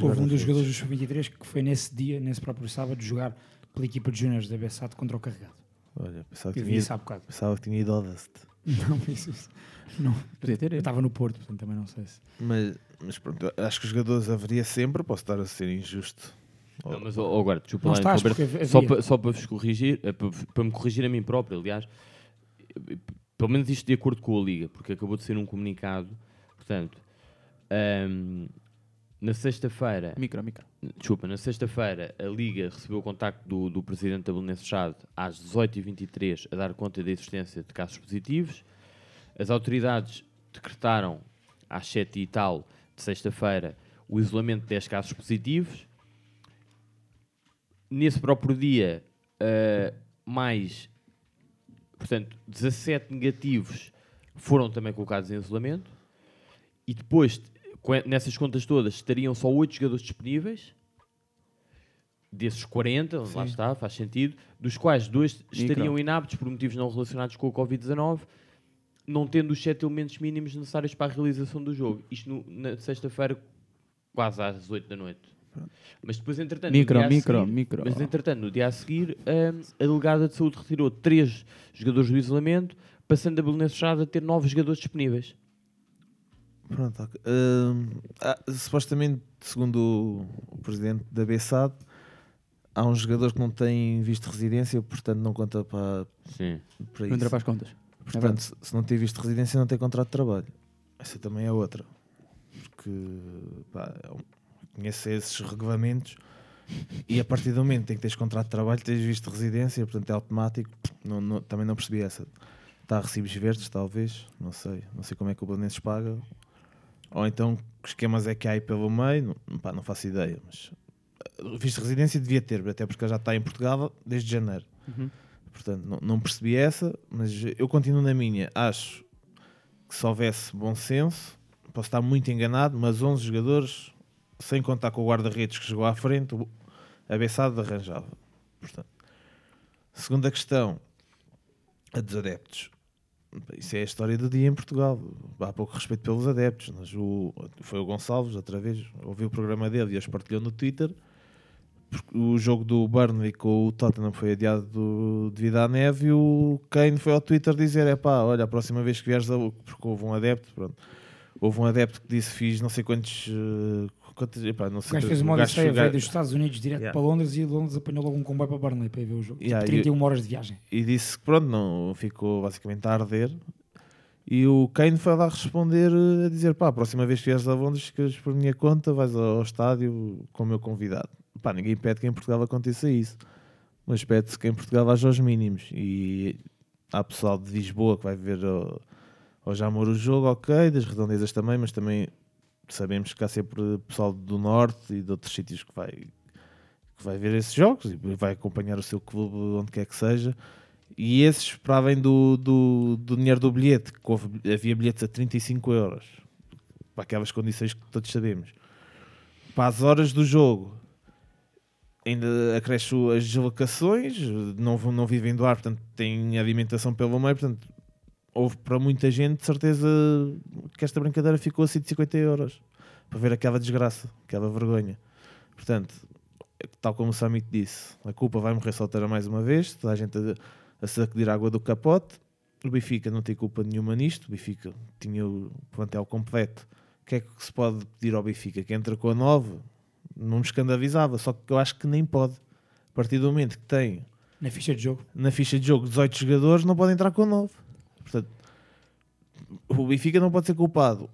[SPEAKER 10] Houve um dos jogadores do Sub-23 que foi nesse dia, nesse próprio sábado, jogar pela equipa de júniores da Bessado contra o Carregado.
[SPEAKER 11] Olha, pensava que, tinha ido, pensava que tinha ido ao Dust.
[SPEAKER 10] Não, isso, isso. Não.
[SPEAKER 8] Podia ter
[SPEAKER 10] Eu estava no Porto, portanto também não sei se.
[SPEAKER 11] Mas, mas pronto, acho que os jogadores haveria sempre, posso estar a ser injusto.
[SPEAKER 9] Não, mas oh, oh, agora, desculpa
[SPEAKER 10] Não
[SPEAKER 9] lá,
[SPEAKER 10] estás,
[SPEAKER 9] só, para, só para vos corrigir, eh, para, para me corrigir a mim próprio, aliás, pelo menos isto de acordo com a Liga, porque acabou de ser um comunicado. Portanto, ahm, na sexta-feira,
[SPEAKER 8] Micro, micro.
[SPEAKER 9] desculpa, na sexta-feira a Liga recebeu o contacto do, do presidente da Belenenses Chade às 18h23 a dar conta da existência de casos positivos. As autoridades decretaram às 7 e tal de sexta-feira o isolamento de 10 casos positivos. Nesse próprio dia, ah, mais portanto, 17 negativos foram também colocados em isolamento. E depois, nessas contas todas, estariam só 8 jogadores disponíveis. Desses 40, lá
[SPEAKER 8] Sim.
[SPEAKER 9] está, faz sentido. Dos quais dois estariam inaptos por motivos não relacionados com o Covid-19, não tendo os 7 elementos mínimos necessários para a realização do jogo. Isto no- na sexta-feira, quase às 8 da noite. Mas depois, entretanto, no
[SPEAKER 8] Micro,
[SPEAKER 9] dia a
[SPEAKER 8] micro,
[SPEAKER 9] seguir-
[SPEAKER 8] micro.
[SPEAKER 9] Mas entretanto, no dia a seguir, hum, a delegada de saúde retirou três jogadores do isolamento, passando a Belenenses a ter nove jogadores disponíveis.
[SPEAKER 11] Pronto, ok. Hum, ah, supostamente, segundo o, o presidente da BSAD, há um jogador que não tem visto de residência, portanto não conta para,
[SPEAKER 9] Sim.
[SPEAKER 11] para
[SPEAKER 8] Não entra para as contas. É
[SPEAKER 11] Portanto,
[SPEAKER 8] verdade.
[SPEAKER 11] se, se não tem visto de residência, não tem contrato de trabalho. Essa também é outra. Porque pá, conheço esses regulamentos e a partir do momento em que tens contrato de trabalho, tens visto de residência, portanto é automático. Não- não- também não percebi essa. Está a recibos verdes, talvez, não sei. Não sei como é que o Belenenses paga. Ou então, que esquemas é que há aí pelo meio, não, pá, não faço ideia. Mas uh, visto de residência devia ter, até porque ele já está em Portugal desde janeiro.
[SPEAKER 8] Uhum.
[SPEAKER 11] Portanto, não, não percebi essa, mas eu continuo na minha. Acho que se houvesse bom senso, posso estar muito enganado, mas 11 jogadores, sem contar com o guarda-redes que chegou à frente, a Bessade arranjava. Portanto, segunda questão, a dos adeptos. Isso é a história do dia em Portugal. Há pouco respeito pelos adeptos. Mas o, foi o Gonçalves, outra vez, ouviu o programa dele e as partilhou no Twitter. O jogo do Burnley com o Tottenham foi adiado do- devido à neve e o Kane foi ao Twitter dizer: é pá, olha, a próxima vez que vieres, a... porque houve um adepto, pronto. Houve um adepto que disse: fiz não sei quantos. Quantos epá, não
[SPEAKER 10] O
[SPEAKER 11] sei
[SPEAKER 10] gajo fez
[SPEAKER 11] o
[SPEAKER 10] uma odisseia, veio dos Estados Unidos direto
[SPEAKER 11] Yeah.
[SPEAKER 10] para Londres e de Londres apanhou logo um comboio para Burnley para ir ver o jogo. Tipo,
[SPEAKER 11] Yeah,
[SPEAKER 10] 31 horas de viagem.
[SPEAKER 11] E disse que pronto, não, ficou basicamente a arder. E o Kane foi lá responder eh, a dizer: pá, a próxima vez que vieres a Londres, ficas por minha conta, vais ao ao estádio com o meu convidado. Pá, ninguém pede que em Portugal aconteça isso, mas pede-se que em Portugal haja os mínimos. E há pessoal de Lisboa que vai ver ao, ao Jamor o jogo, ok, das redondezas também, mas também sabemos que há sempre pessoal do Norte e de outros sítios que vai, que vai ver esses jogos e vai acompanhar o seu clube onde quer que seja. E esses, para além do, do, do dinheiro do bilhete, que houve- havia bilhetes a 35 euros, para aquelas condições que todos sabemos, para as horas do jogo, ainda acresce as deslocações, não, não vivem do ar, portanto têm alimentação pelo meio, portanto houve para muita gente, certeza, que esta brincadeira ficou a 150 euros para ver aquela desgraça, aquela vergonha. Portanto, tal como o Samit disse, a culpa vai morrer solteira mais uma vez, toda a gente a, a sacudir água do capote. O Benfica não tem culpa nenhuma nisto, o Benfica tinha o plantel completo. O que é que se pode pedir ao Benfica? Que entra com a 9? Não me escandalizava, só que eu acho que nem pode. A partir do momento que tem
[SPEAKER 10] Na ficha de jogo.
[SPEAKER 11] na ficha de jogo 18 jogadores, não pode entrar com 9. Portanto, o Benfica não pode ser culpado.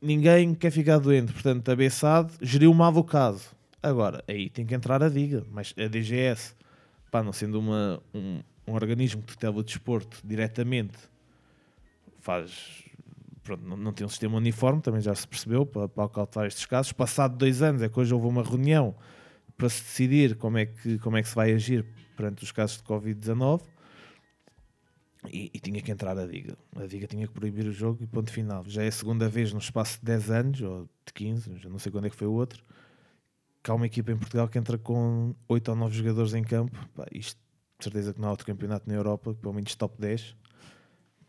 [SPEAKER 11] Ninguém quer ficar doente, portanto, a BSAD geriu mal o caso. Agora, aí tem que entrar a Diga, mas a DGS, pá, não sendo uma, um, um organismo que tutela o desporto diretamente, faz. Pronto, não, não tem um sistema uniforme, também já se percebeu, para, para acautelar estes casos. Passado dois anos é que hoje houve uma reunião para se decidir como é que, como é que se vai agir perante os casos de Covid-19 e, e tinha que entrar a Diga. A Diga tinha que proibir o jogo e ponto final. Já é a segunda vez no espaço de 10 anos, ou de 15, já não sei quando é que foi o outro, que há uma equipa em Portugal que entra com 8 ou 9 jogadores em campo. Pá, isto, de certeza que não há outro campeonato na Europa, pelo menos top 10,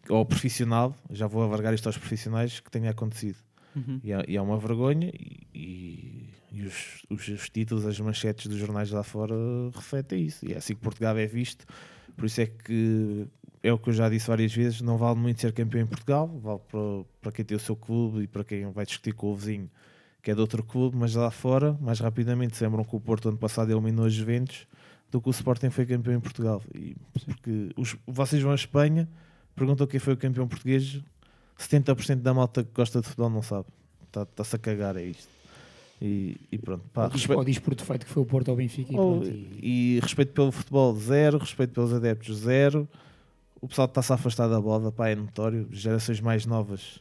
[SPEAKER 11] ou profissional, já vou alargar isto aos profissionais, que tenha acontecido.
[SPEAKER 8] Uhum.
[SPEAKER 11] E, é, e é uma vergonha e, e- e os, os, os títulos, as manchetes dos jornais lá fora refletem isso. E é assim que Portugal é visto. Por isso é que é o que eu já disse várias vezes, não vale muito ser campeão em Portugal, vale para, para quem tem o seu clube e para quem vai discutir com o vizinho que é de outro clube, mas lá fora, mais rapidamente, se lembram que o Porto ano passado eliminou os Juventus do que o Sporting foi campeão em Portugal. E, porque os, vocês vão à Espanha, perguntam quem foi o campeão português, 70% da malta que gosta de futebol não sabe. Está- Está-se a cagar, é isto. E, e pronto. Pá,
[SPEAKER 10] ou, diz,
[SPEAKER 11] respe-
[SPEAKER 10] ou diz por defeito que foi o Porto ao Benfica e,
[SPEAKER 11] ou-
[SPEAKER 10] pronto, e-
[SPEAKER 11] e respeito pelo futebol, zero. Respeito pelos adeptos, zero. O pessoal está-se a afastar da bola, pá, é notório. Gerações mais novas,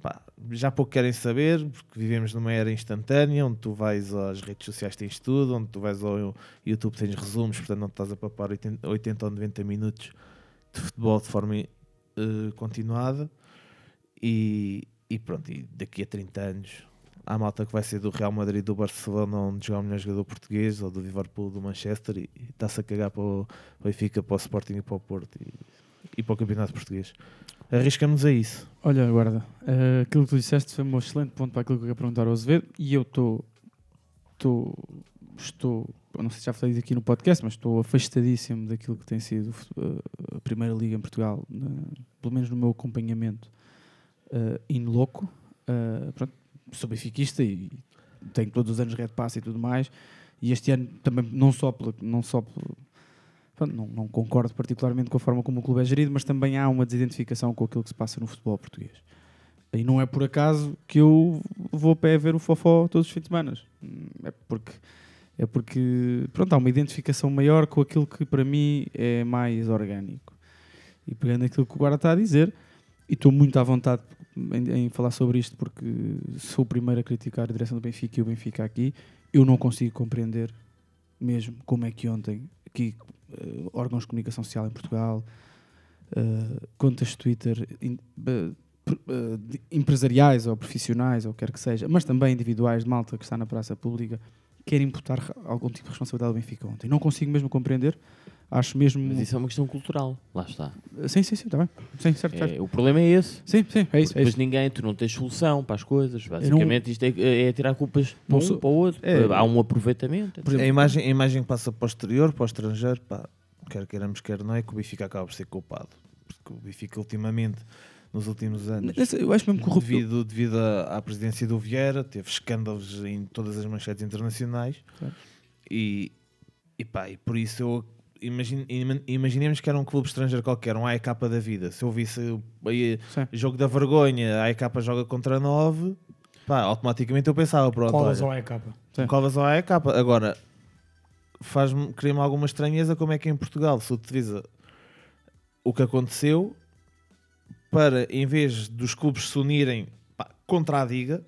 [SPEAKER 11] pá, já pouco querem saber, porque vivemos numa era instantânea, onde tu vais às redes sociais tens tudo, onde tu vais ao YouTube tens resumos, portanto não estás a papar 80, 80 ou 90 minutos de futebol de forma eh, continuada. E, e pronto, e daqui a 30 anos há malta que vai ser do Real Madrid, do Barcelona, onde jogar o melhor jogador português, ou do Liverpool, do Manchester, e está-se a cagar para o Benfica, para o Sporting e para o Porto e, e para o Campeonato Português. Arriscamos a isso.
[SPEAKER 8] Olha, guarda, eh, aquilo que tu disseste foi um excelente ponto para aquilo que eu quero perguntar ao Azevedo e eu estou, estou, estou, não sei se já falei aqui no podcast, mas estou afastadíssimo daquilo que tem sido eh, a Primeira Liga em Portugal, pelo menos no meu acompanhamento. uh, in loco. Uh, pronto, sou benfiquista e tenho todos os anos red pass e tudo mais. E este ano também, não só pela, não só não, não concordo particularmente com a forma como o clube é gerido, mas também há uma desidentificação com aquilo que se passa no futebol português. E não é por acaso que eu vou a pé ver o Fofó todos os fins de semana. É porque, é porque pronto, há uma identificação maior com aquilo que para mim é mais orgânico. E pegando aquilo que o Guarda está a dizer, e estou muito à vontade em, em, falar sobre isto porque sou o primeiro a criticar a direção do Benfica e o Benfica aqui, eu não consigo compreender mesmo como é que ontem aqui uh, órgãos de comunicação social em Portugal, uh, contas de Twitter in, uh, empresariais ou profissionais ou quer que seja, mas também individuais de malta que está na praça pública, querem imputar algum tipo de responsabilidade ao Benfica ontem. Não consigo mesmo compreender acho mesmo.
[SPEAKER 9] Mas isso é uma questão cultural, lá está.
[SPEAKER 8] Sim, sim, sim, está bem. Sim, certo, certo.
[SPEAKER 9] É, o problema é esse.
[SPEAKER 8] Sim, sim, é isso.
[SPEAKER 9] Depois
[SPEAKER 8] é isso.
[SPEAKER 9] ninguém, tu não tens solução para as coisas. Basicamente, não... isto é, é, tirar culpas para um, para o outro. É, Há um aproveitamento.
[SPEAKER 11] Exemplo, a, imagem, a imagem que passa para o exterior, para o estrangeiro, pá, quer queiramos, quer não, é que o Benfica acaba por ser culpado. Porque o Benfica, ultimamente, nos últimos anos,
[SPEAKER 8] eu acho mesmo que
[SPEAKER 11] devido, devido à presidência do Vieira, teve escândalos em todas as manchetes internacionais. E, e pá, e por isso eu imagine, imaginemos que era um clube estrangeiro qualquer, um AEK da vida. Se eu visse aí, jogo da vergonha, a AEK joga contra 9, pá, automaticamente eu pensava, pronto.
[SPEAKER 10] Covas ao AEK.
[SPEAKER 11] Covas ao AEK. Agora, faz-me, cria-me alguma estranheza como é que em Portugal se utiliza o que aconteceu para, em vez dos clubes se unirem pá, contra a Diga,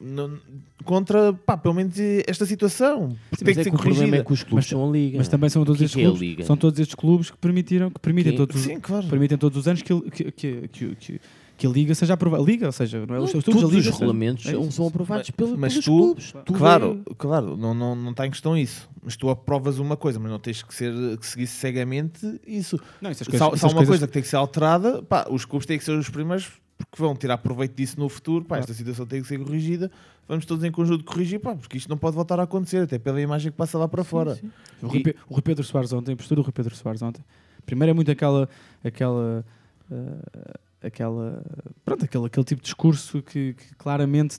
[SPEAKER 11] não, contra, pá, pelo menos esta situação.
[SPEAKER 9] Sim, tem que é ser que o problema é que os clubes mas, são a liga.
[SPEAKER 8] Mas também são todos, estes, é clubes, são todos estes clubes que permitiram, que permitem, que, todos,
[SPEAKER 11] sim, claro.
[SPEAKER 8] permitem todos os anos que, que, que, que, que a liga seja aprovada. Liga, ou seja, não é?
[SPEAKER 9] Os, todos os regulamentos é são, são aprovados mas, mas pelos
[SPEAKER 11] tu,
[SPEAKER 9] clubes.
[SPEAKER 11] Tu claro, é... claro, não, não, não está em questão isso. Mas tu aprovas uma coisa, mas não tens que, ser, que seguir cegamente isso.
[SPEAKER 8] Não, isso
[SPEAKER 11] se, há uma coisas... coisa que tem que ser alterada, pá, os clubes têm que ser os primeiros porque vão tirar proveito disso no futuro. Pá, esta situação tem que ser corrigida. Vamos todos em conjunto corrigir, pá, porque isto não pode voltar a acontecer, até pela imagem que passa lá para sim, fora. Sim.
[SPEAKER 8] O, Rui, e... o Rui Pedro Soares ontem, a postura do Rui Pedro Soares ontem, primeiro é muito aquela. aquela uh, aquela pronto, aquele, aquele tipo de discurso que, que, claramente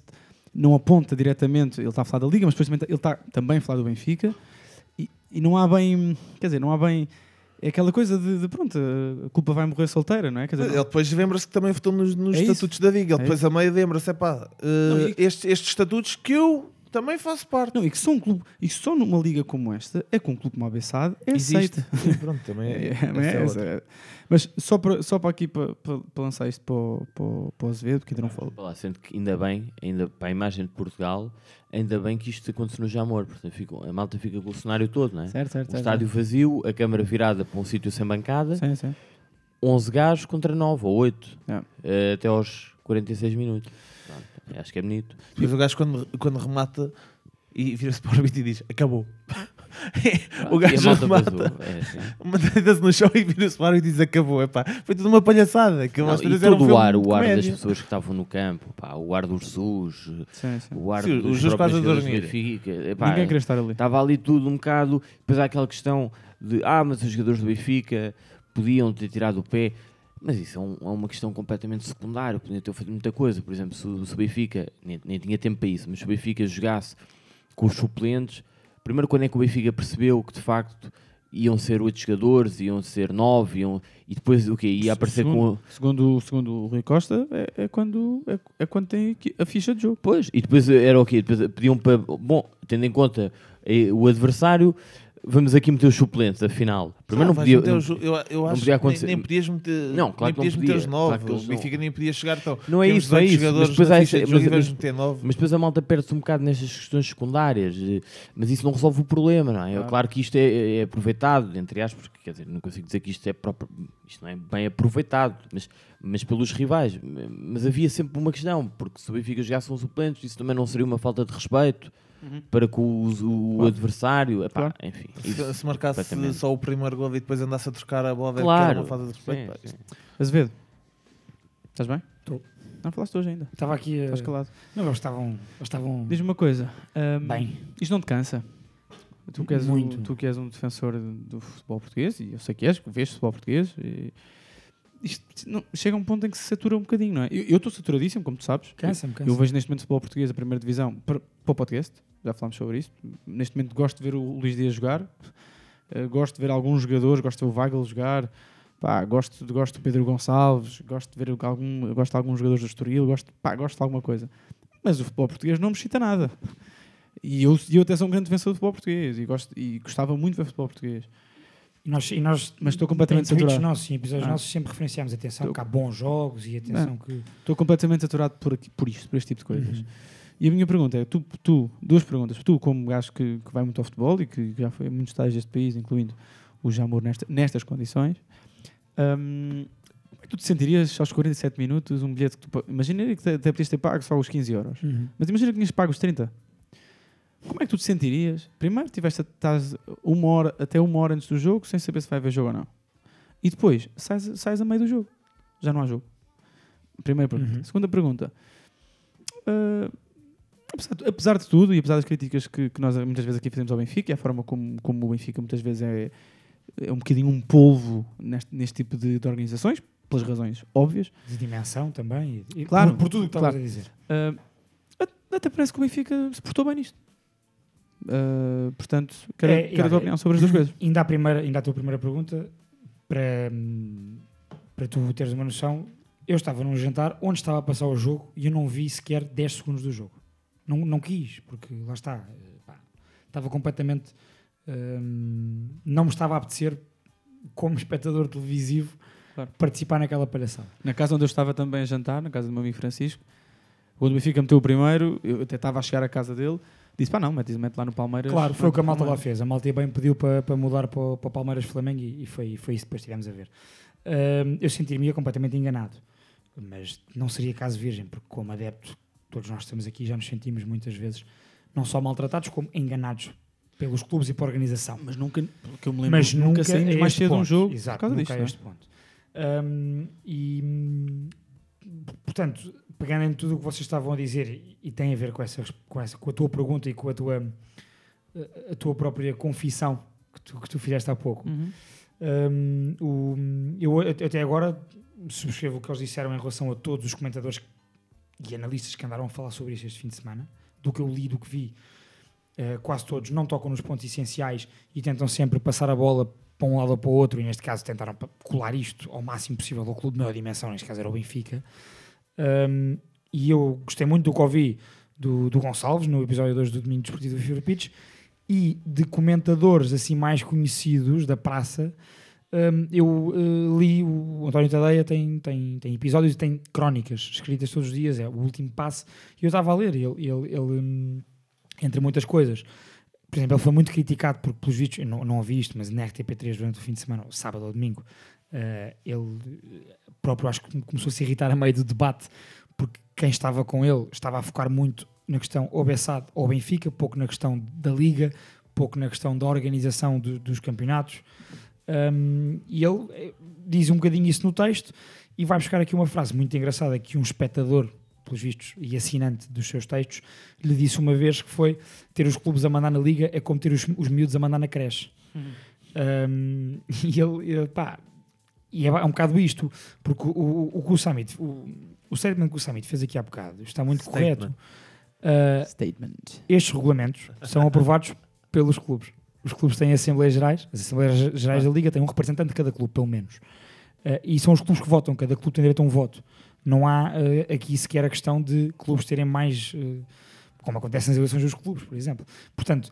[SPEAKER 8] não aponta diretamente, ele está a falar da Liga, mas depois ele está também a falar do Benfica e, e não há bem, quer dizer, não há bem é aquela coisa de, de, pronto, a culpa vai morrer solteira, não é? Quer dizer,
[SPEAKER 11] ele depois lembra-se que também votou nos, nos é estatutos isso? da Liga. Ele é depois isso? a meio lembra-se, é pá, uh, estes, estes estatutos que eu também faço parte.
[SPEAKER 8] Não, e que só um clube, e só numa liga como esta, é com um clube como a Bessade, é
[SPEAKER 11] Existe. aceito. Pronto, também é, é,
[SPEAKER 8] é, Mas só para, só para aqui, para, para, para lançar isto para, o, para, para o Azevedo, que ainda não falou.
[SPEAKER 9] Lá, sendo que ainda bem, ainda para a imagem de Portugal, ainda bem que isto aconteceu no Jamor, portanto fica, a malta fica com o cenário todo, não é?
[SPEAKER 8] Certo, certo,
[SPEAKER 9] o
[SPEAKER 8] certo,
[SPEAKER 9] estádio vazio, a câmara virada para um sítio sem bancada,
[SPEAKER 8] sim, sim.
[SPEAKER 9] 11 gajos contra 9 ou 8, é. até aos 46 minutos. Pronto, acho que é bonito.
[SPEAKER 11] Depois o gajo quando, quando remata e vira-se para o árbitro e diz: Acabou. o gajo mata, deita-se no chão e vira-se para o árbitro e diz: Acabou. Epá, foi tudo uma palhaçada. Que
[SPEAKER 9] não, e todo um o ar, o ar das pessoas que estavam no campo, pá, o ar dos SUS, o ar sim, dos
[SPEAKER 11] os quase a dormir.
[SPEAKER 8] Ninguém queria estar ali.
[SPEAKER 9] Estava ali tudo um bocado. Depois há aquela questão de: Ah, mas os jogadores do Benfica podiam ter tirado o pé. Mas isso é, um, é, uma questão completamente secundária. Podiam ter feito muita coisa. Por exemplo, se, o Benfica, nem, nem tinha tempo para isso, mas se o Benfica jogasse com os suplentes. Primeiro, quando é que o Benfica percebeu que de facto iam ser oito jogadores, iam ser nove, iam... e depois o quê? Ia aparecer
[SPEAKER 8] segundo,
[SPEAKER 9] com.
[SPEAKER 8] Segundo, segundo o Rui Costa, é, é quando, é, é, quando tem a ficha de jogo.
[SPEAKER 9] Pois, e depois era o quê? Depois pediam para. Bom, tendo em conta eh, o adversário, vamos aqui meter os suplentes, afinal. Primeiro
[SPEAKER 11] não,
[SPEAKER 9] não podia.
[SPEAKER 11] Os, eu, eu acho
[SPEAKER 9] podia acontecer.
[SPEAKER 11] Nem, nem podias meter.
[SPEAKER 9] Não, claro
[SPEAKER 11] nem podias
[SPEAKER 9] não
[SPEAKER 11] meter os nove.
[SPEAKER 9] Claro
[SPEAKER 11] o Benfica nem podia chegar tão.
[SPEAKER 9] Não é isso, é isso. Mas depois, há, mas,
[SPEAKER 11] mas,
[SPEAKER 9] mas depois a malta perde-se um bocado nestas questões secundárias. Eh, mas isso não resolve o problema, não é? Claro, claro que isto é, é, aproveitado, entre aspas, porque quer dizer, não consigo dizer que isto é próprio. Isto não é bem aproveitado, mas, mas pelos rivais. Mas havia sempre uma questão, porque se o Benfica jogasse com suplentes, isso também não seria uma falta de respeito uhum. para com o, o claro. adversário. Epá, claro. enfim,
[SPEAKER 11] se, se marcasse só o primeiro gol e depois andasse a trocar a bola,
[SPEAKER 9] claro.
[SPEAKER 11] uma falta de respeito.
[SPEAKER 8] Sim, sim. Azevedo, estás bem?
[SPEAKER 10] Estou.
[SPEAKER 8] Não falaste hoje ainda.
[SPEAKER 10] Estava aqui. Uh...
[SPEAKER 8] Estás calado.
[SPEAKER 10] Não, eles estavam. Estavam...
[SPEAKER 8] Diz-me uma coisa. Um,
[SPEAKER 10] bem.
[SPEAKER 8] Isto não te cansa? Tu que, és
[SPEAKER 10] Muito.
[SPEAKER 8] Um, tu que és um defensor do futebol português, e eu sei que és, que vês futebol português, e, isto não- chega a um ponto em que se satura um bocadinho, não é? Eu eu estou saturadíssimo, como tu sabes.
[SPEAKER 10] Cansa-me,
[SPEAKER 8] Eu
[SPEAKER 10] cansa-me.
[SPEAKER 8] vejo neste momento futebol português, a primeira divisão, para, para o podcast, já falámos sobre isso. Neste momento gosto de ver o Luís Dias jogar, eh, gosto de ver alguns jogadores, gosto de ver o Weigl jogar, pá, gosto, gosto do Pedro Gonçalves, gosto de ver algum, gosto de alguns jogadores do Estoril, gosto, pá, gosto de alguma coisa. Mas o futebol português não me excita nada. E eu, eu até sou um grande defensor do futebol português e, gosto, e gostava muito de ver futebol português.
[SPEAKER 10] Nós, e nós
[SPEAKER 8] Mas estou completamente saturado.
[SPEAKER 10] nossos, episódios
[SPEAKER 8] Ah.
[SPEAKER 10] nossos, sempre referenciámos atenção
[SPEAKER 8] Estou-
[SPEAKER 10] que há bons jogos e atenção
[SPEAKER 8] Ah,
[SPEAKER 10] que.
[SPEAKER 8] Estou completamente saturado por, aqui, por isto, por este tipo de coisas.
[SPEAKER 10] Uhum.
[SPEAKER 8] E a minha pergunta é: tu, tu, duas perguntas. Tu, como gajo que, que vai muito ao futebol e que já foi a muitos estágios deste país, incluindo o Jamor nesta, nestas condições, hum, é tu te sentirias aos 47 minutos um bilhete que tu. Imagina que até podias ter pago só os 15 euros,
[SPEAKER 10] Uhum.
[SPEAKER 8] mas imagina que tinhas pago os 30. Como é que tu te sentirias? Primeiro, tiveste estás uma hora, até uma hora antes do jogo sem saber se vai haver jogo ou não. E depois, sais, sais a meio do jogo. Já não há jogo. Primeira pergunta.
[SPEAKER 10] Uhum.
[SPEAKER 8] Segunda pergunta. Ah, apesar, de, apesar de tudo e apesar das críticas que, que nós muitas vezes aqui fazemos ao Benfica e a forma como, como o Benfica muitas vezes é, é um bocadinho um polvo neste, neste tipo de, de organizações, pelas razões óbvias.
[SPEAKER 10] De dimensão também. E,
[SPEAKER 8] Claro,
[SPEAKER 10] por, por tudo o que estavas
[SPEAKER 8] claro.
[SPEAKER 10] a dizer.
[SPEAKER 8] At- até parece que o Benfica se portou bem nisto. Ah, portanto, quero,
[SPEAKER 10] É,
[SPEAKER 8] quero a tua opinião sobre as duas coisas.
[SPEAKER 10] Ainda a, primeira, ainda a tua primeira pergunta, para, para tu teres uma noção, eu estava num jantar onde estava a passar o jogo e eu não vi sequer 10 segundos do jogo. Não, não quis, porque lá está. eh, pá, estava completamente. hum, não me estava a apetecer, como espectador televisivo,
[SPEAKER 8] Claro.
[SPEAKER 10] participar naquela palhaçada.
[SPEAKER 8] Na casa onde eu estava também a jantar, na casa do meu amigo Francisco, o Benfica meteu o primeiro, eu até estava a chegar à casa dele, disse: pá, não, mete, mete lá no Palmeiras.
[SPEAKER 10] Claro, foi o que a malta lá
[SPEAKER 8] Palmeiras."
[SPEAKER 10] fez. A malta bem pediu para, para mudar para, o- para o Palmeiras Flamengo e, e foi, foi isso que depois estivemos a ver. Hum, eu sentiria-me completamente enganado, mas não seria caso virgem, porque como adepto, todos nós estamos aqui já nos sentimos muitas vezes não só maltratados, como enganados pelos clubes e pela organização.
[SPEAKER 8] Mas nunca, que eu me lembro,
[SPEAKER 10] Mas
[SPEAKER 8] nunca
[SPEAKER 10] nunca
[SPEAKER 8] saímos mais cedo de um jogo
[SPEAKER 10] Exato,
[SPEAKER 8] por causa
[SPEAKER 10] nunca
[SPEAKER 8] disto. é?
[SPEAKER 10] este ponto. Hum, e portanto, pegando em tudo o que vocês estavam a dizer e, tem a ver com, essa, com, essa, com a tua pergunta e com a tua, a, tua própria confissão que tu, que tu fizeste há pouco.
[SPEAKER 8] Uhum.
[SPEAKER 10] Hum, o- eu at- até agora subscrevo o que eles disseram em relação a todos os comentadores e analistas que andaram a falar sobre isso este fim de semana, do que eu li, do que vi. eh, quase todos não tocam nos pontos essenciais e tentam sempre passar a bola para um lado ou para o outro, e neste caso tentaram colar isto ao máximo possível ao clube de maior dimensão, neste caso era o Benfica. Um, e eu gostei muito do que ouvi do, do Gonçalves no episódio 2 do Domingo Desportivo do Fever Pitch e de comentadores assim mais conhecidos da praça. um, eu eh, li o António Tadeia tem, tem, tem episódios e tem crónicas escritas todos os dias, é o último passo. E eu estava a ler, ele, ele, ele, hum, entre muitas coisas, por exemplo, ele foi muito criticado porque, pelos vistos, eu não, não ouvi isto, mas na RTP3 durante o fim de semana, sábado ou domingo, eh, ele eh, próprio acho que começou a se irritar a meio do debate porque quem estava com ele estava a focar muito na questão ou Bessade ou Benfica, pouco na questão da Liga, pouco na questão da organização do- dos campeonatos. Um, e ele eh, diz um bocadinho isso no texto e vai buscar aqui uma frase muito engraçada que um espectador, pelos vistos, e assinante dos seus textos, lhe disse uma vez que foi ter os clubes a mandar na Liga é como ter os, os miúdos a mandar na creche. Um, e ele, ele, pá, e é, é um bocado isto, porque o, o, o que o Summit, o, o statement que o Summit fez aqui há bocado está muito
[SPEAKER 8] Statement.
[SPEAKER 10] correto. Uh,
[SPEAKER 8] Statement.
[SPEAKER 10] Estes regulamentos são aprovados pelos clubes. Os clubes têm Assembleias Gerais, as Assembleias Gerais da Liga têm um representante de cada clube, pelo menos. Uh, e são os clubes que votam, cada clube tem direito a um voto. Não há uh, aqui sequer a questão de clubes terem mais. uh, como acontece nas eleições dos clubes, por exemplo. Portanto,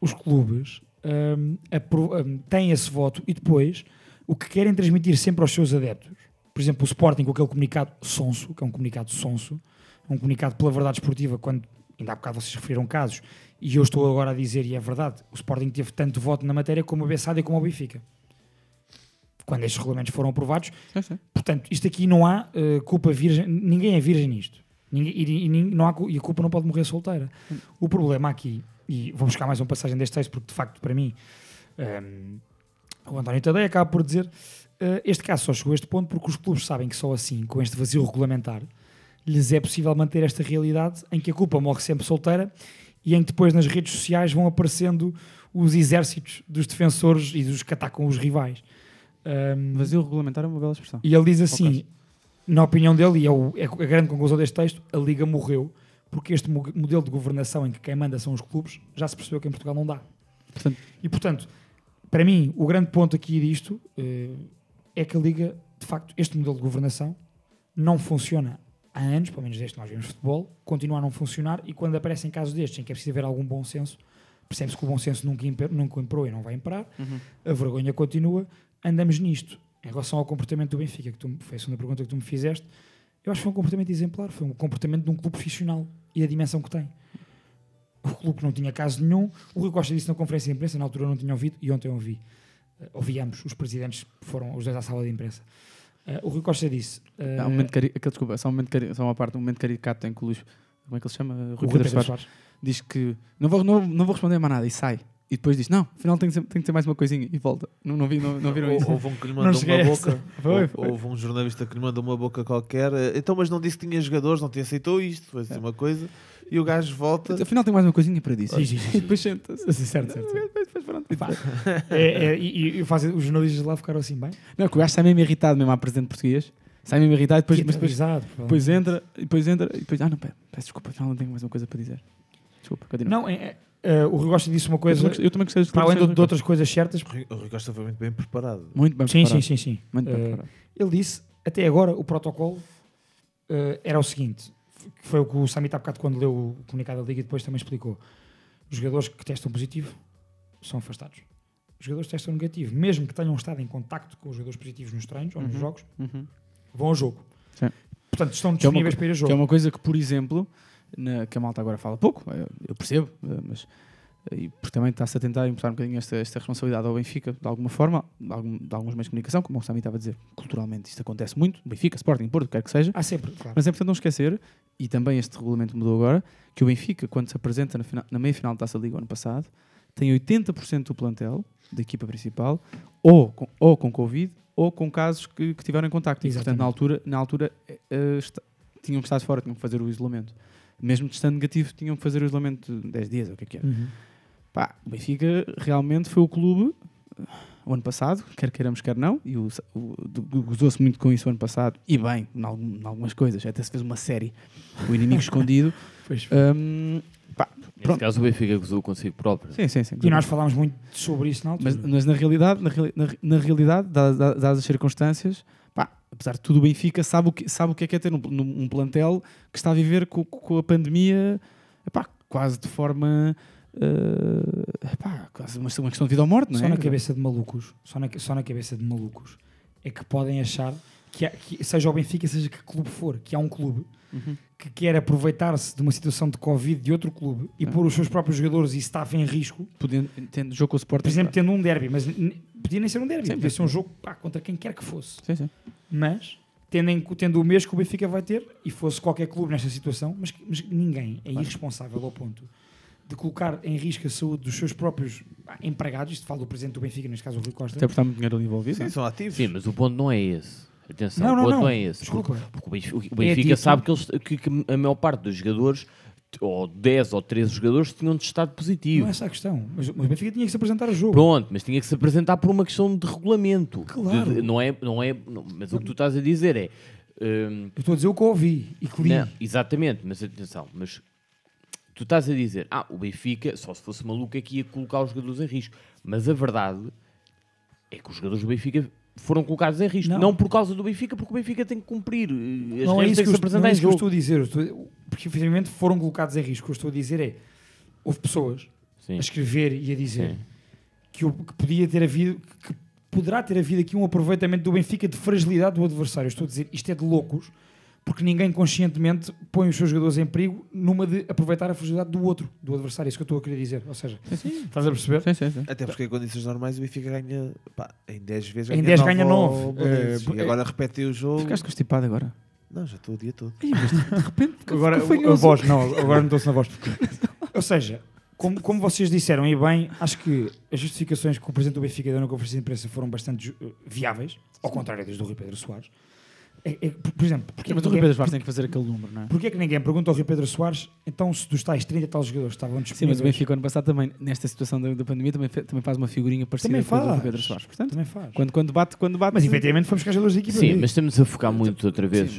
[SPEAKER 10] os clubes um, um, têm esse voto e depois o que querem transmitir sempre aos seus adeptos, por exemplo, o Sporting com aquele comunicado sonso, que é um comunicado sonso, um comunicado pela verdade esportiva, quando ainda há bocado vocês referiram casos, e eu estou agora a dizer, e é verdade, o Sporting teve tanto voto na matéria como a Bessada e como o Benfica. Quando estes regulamentos foram aprovados, portanto, isto aqui não há eh, culpa virgem, ninguém é virgem nisto. Ninguém, e, e não há, e a culpa não pode morrer solteira. O problema aqui, e vou buscar mais uma passagem deste texto, porque de facto, para mim, ehm, o António Tadeia acaba por dizer eh, este caso só chegou a este ponto porque os clubes sabem que só assim, com este vazio regulamentar, lhes é possível manter esta realidade em que a culpa morre sempre solteira e em que depois nas redes sociais vão aparecendo os exércitos dos defensores e dos que atacam os rivais. Um,
[SPEAKER 8] Vazio regulamentar é uma bela expressão.
[SPEAKER 10] E ele diz assim, na opinião dele, e é, o- é a grande conclusão deste texto, a Liga morreu porque este mo- modelo de governação em que quem manda são os clubes, já se percebeu que em Portugal não dá.
[SPEAKER 8] Portanto-
[SPEAKER 10] e, portanto, para mim, o grande ponto aqui disto eh, é que a Liga, de facto, este modelo de governação não funciona há anos, pelo menos desde que nós vemos futebol, continua a não funcionar e quando aparecem casos destes em que é preciso haver algum bom senso, percebe-se que o bom senso nunca, imper, nunca imperou e não vai imperar,
[SPEAKER 8] Uhum.
[SPEAKER 10] a vergonha continua, andamos nisto. Em relação ao comportamento do Benfica, que tu, foi a segunda pergunta que tu me fizeste, eu acho que foi um comportamento exemplar, foi um comportamento de um clube profissional e a dimensão que tem. O clube que não tinha caso nenhum, o Rui Costa disse na conferência de imprensa, na altura eu não tinha ouvido, e ontem eu ouvi. Ouvi ambos, os presidentes foram os dois à sala de imprensa. Eh, o Rui Costa disse...
[SPEAKER 8] Há um momento cari... aquele, desculpa, só, um momento cari... só uma parte, um momento caricato em que o Luís, como é que ele se chama? Rui
[SPEAKER 10] Rui
[SPEAKER 8] Pedro
[SPEAKER 10] Pedro
[SPEAKER 8] Soares,
[SPEAKER 10] Soares.
[SPEAKER 8] diz que não vou, não, não vou responder mais nada e sai. E depois diz: Não, afinal tem que ser, tem que ser mais uma coisinha e volta. Não, não, vi, não, não viram isso?
[SPEAKER 11] Houve um que lhe mandou uma boca.
[SPEAKER 8] Foi,
[SPEAKER 11] Houve-
[SPEAKER 8] foi.
[SPEAKER 11] Houve um jornalista que lhe mandou uma boca qualquer. Então, mas não disse que tinha jogadores, não te aceitou isto. Foi assim uma coisa. E o gajo volta.
[SPEAKER 8] Afinal tem mais uma coisinha para dizer.
[SPEAKER 10] Sim, sim, sim.
[SPEAKER 8] E depois senta-se.
[SPEAKER 10] Certo, certo, certo.
[SPEAKER 8] Depois pronto.
[SPEAKER 10] Pá, é, é, e, e fazem- os jornalistas lá ficaram assim bem.
[SPEAKER 8] Não, que o gajo sai mesmo irritado mesmo à presidente português. Sai mesmo irritado depois, mas depois, depois entra e depois entra e depois, ah não, pera, peço desculpa, afinal não tenho mais uma coisa para dizer. Desculpa, continua.
[SPEAKER 10] Não, é, é, eh, o Rui Costa disse uma coisa.
[SPEAKER 8] Eu também- eu também gostei dos
[SPEAKER 10] para além de, de outras coisas certas.
[SPEAKER 11] O Rui- Costa foi muito bem preparado.
[SPEAKER 8] Muito bem
[SPEAKER 10] sim,
[SPEAKER 8] preparado.
[SPEAKER 10] sim, sim, sim.
[SPEAKER 8] Muito bem
[SPEAKER 10] Eh,
[SPEAKER 8] preparado.
[SPEAKER 10] ele disse, até agora, o protocolo eh, era o seguinte: que foi o que o Samit há bocado, quando leu o comunicado da Liga, e depois também explicou. Os jogadores que testam positivo são afastados. Os jogadores que testam negativo, mesmo que tenham estado em contacto com os jogadores positivos nos treinos ou nos
[SPEAKER 8] Uhum,
[SPEAKER 10] jogos,
[SPEAKER 8] uhum.
[SPEAKER 10] vão ao jogo.
[SPEAKER 8] Sim.
[SPEAKER 10] Portanto, estão
[SPEAKER 8] Que é uma
[SPEAKER 10] disponíveis para ir a jogo.
[SPEAKER 8] Que é uma coisa que, por exemplo, na- que a malta agora fala pouco, eu, eu percebo, eh, mas e porque também está-se a tentar imputar um bocadinho esta, esta responsabilidade ao Benfica, de alguma forma, de, algum, de alguns meios de comunicação, como o Sami estava a dizer, culturalmente isto acontece muito, Benfica, Sporting, Porto, quer que seja.
[SPEAKER 10] Há sempre, claro.
[SPEAKER 8] Mas é importante não esquecer, e também este regulamento mudou agora, que o Benfica, quando se apresenta na, final- na meia-final da Taça da Liga ano passado, tem 80% do plantel da equipa principal ou com, ou com Covid ou com casos que, que tiveram em contacto. E, portanto, na altura, na altura eh, eh, esta- tinham que estar de fora, tinham que fazer o isolamento. Mesmo estando negativo, tinham que fazer o isolamento de 10 dias, ou o que é que era.
[SPEAKER 10] Uhum.
[SPEAKER 8] Pá, o Benfica realmente foi o clube eh, o ano passado, quer queiramos, quer não, e o, o, gozou-se muito com isso o ano passado, e bem, em, algum- em algumas coisas, até se fez uma série, O Inimigo Escondido.
[SPEAKER 10] Pois
[SPEAKER 8] Hum, pá,
[SPEAKER 9] Nesse
[SPEAKER 8] pronto.
[SPEAKER 9] caso, o Benfica gozou consigo próprio.
[SPEAKER 8] Sim, sim, sim.
[SPEAKER 10] E nós falámos muito sobre isso na altura.
[SPEAKER 8] Mas, mas na realidade, na, reali- na, na realidade, dadas, dadas as circunstâncias, pá, apesar de tudo, o Benfica sabe o que, sabe o que é que é ter um, um- um plantel que está a viver co- co- com, a pandemia epá, quase de forma. Eh, epá, quase uma, uma questão de vida ou morte, não
[SPEAKER 10] só
[SPEAKER 8] é?
[SPEAKER 10] na cabeça de malucos, só na, só na cabeça de malucos, é que podem achar que, há- que seja o Benfica, seja que clube for, que há um clube
[SPEAKER 8] Uhum.
[SPEAKER 10] que quer aproveitar-se de uma situação de Covid de outro clube e
[SPEAKER 8] Ah.
[SPEAKER 10] pôr os seus próprios jogadores e staff em risco.
[SPEAKER 8] Podendo, tendo jogo com o Sporting.
[SPEAKER 10] Por exemplo, tendo um derby, mas podia nem ser um derby,
[SPEAKER 8] Sim,
[SPEAKER 10] podia
[SPEAKER 8] sim.
[SPEAKER 10] ser um jogo pá, contra quem quer que fosse.
[SPEAKER 8] Sim.
[SPEAKER 10] Mas tendo, em- tendo o mês que o Benfica vai ter, e fosse qualquer clube nesta situação, mas, mas ninguém é irresponsável ao ponto de colocar em risco a saúde dos seus próprios empregados, isto fala do presidente do Benfica, neste caso o Rui Costa.
[SPEAKER 8] Até porque está muito dinheiro ali envolvido.
[SPEAKER 11] Sim,
[SPEAKER 8] é?
[SPEAKER 11] são ativos.
[SPEAKER 9] Sim, mas o ponto não é esse. Atenção,
[SPEAKER 10] Não,
[SPEAKER 9] o
[SPEAKER 10] não,
[SPEAKER 9] ponto
[SPEAKER 10] não.
[SPEAKER 9] não, é esse.
[SPEAKER 10] Desculpa.
[SPEAKER 9] Porque, porque o Benfica, o
[SPEAKER 10] É
[SPEAKER 9] sabe que, eles, que, que a maior parte dos jogadores, ou 10 ou 13 jogadores, tinham testado positivo.
[SPEAKER 10] Não é essa a questão, mas, mas o Benfica tinha que se apresentar a jogo.
[SPEAKER 9] Pronto, mas tinha que se apresentar por uma questão de regulamento.
[SPEAKER 10] Claro.
[SPEAKER 9] De- de- não é, não é, não- mas o que tu estás a dizer é. hum,
[SPEAKER 10] Eu estou a dizer o que ouvi e que li.
[SPEAKER 9] não, exatamente, mas atenção, mas tu estás a dizer, ah, o Benfica, só se fosse maluco, é que ia colocar os jogadores em risco. Mas a verdade é que os jogadores do Benfica foram colocados em risco.
[SPEAKER 10] Não.
[SPEAKER 9] Não, por causa do Benfica, porque o Benfica tem que cumprir. eh, As
[SPEAKER 10] não é
[SPEAKER 9] regras
[SPEAKER 10] isso que, eu, não é isso que eu estou a dizer. Eu estou- porque efetivamente foram colocados em risco. O que eu estou a dizer é houve pessoas
[SPEAKER 9] Sim.
[SPEAKER 10] a escrever e a dizer que, que podia ter havido que poderá ter havido aqui um aproveitamento do Benfica de fragilidade do adversário. Eu Estou a dizer isto é de loucos porque ninguém conscientemente põe os seus jogadores em perigo numa de aproveitar a fragilidade do outro, do adversário. É isso que eu estou a querer dizer. Ou seja, estás a perceber?
[SPEAKER 8] Sim, sim, sim.
[SPEAKER 11] Até porque em condições normais o Benfica ganha pá, em 10 vezes
[SPEAKER 10] Em 10 ganha
[SPEAKER 11] nove
[SPEAKER 10] nove.
[SPEAKER 11] ou vezes.
[SPEAKER 10] Eh,
[SPEAKER 11] E agora repete o jogo.
[SPEAKER 8] Ficaste constipado agora.
[SPEAKER 11] Não, já estou o dia todo.
[SPEAKER 8] Ih, mas de repente,
[SPEAKER 10] Agora a voz, não, agora não estou-se na voz. Ou seja, como, como vocês disseram e bem, acho que as justificações que o Presidente do Benfica deu na conferência de imprensa foram bastante viáveis, ao contrário das do Rui Pedro Soares. É, é, por exemplo, porque
[SPEAKER 8] Mas o Rui Pedro Soares tem que fazer aquele número, não é?
[SPEAKER 10] Porquê é que ninguém pergunta ao Rui Pedro Soares, então se dos tais 30 e tal jogadores estavam
[SPEAKER 8] Sim,
[SPEAKER 10] disponíveis...
[SPEAKER 8] mas o Benfica ano passado também, nesta situação da, da pandemia, também, também faz uma figurinha parecida
[SPEAKER 10] Também
[SPEAKER 8] com a do Rui. Pedro Soares. Portanto,
[SPEAKER 10] Também faz.
[SPEAKER 8] Quando, quando bate, quando bate.
[SPEAKER 10] Mas efetivamente fomos jogadores da equipa
[SPEAKER 9] Sim,
[SPEAKER 10] B.
[SPEAKER 9] mas estamos a focar muito outra vez.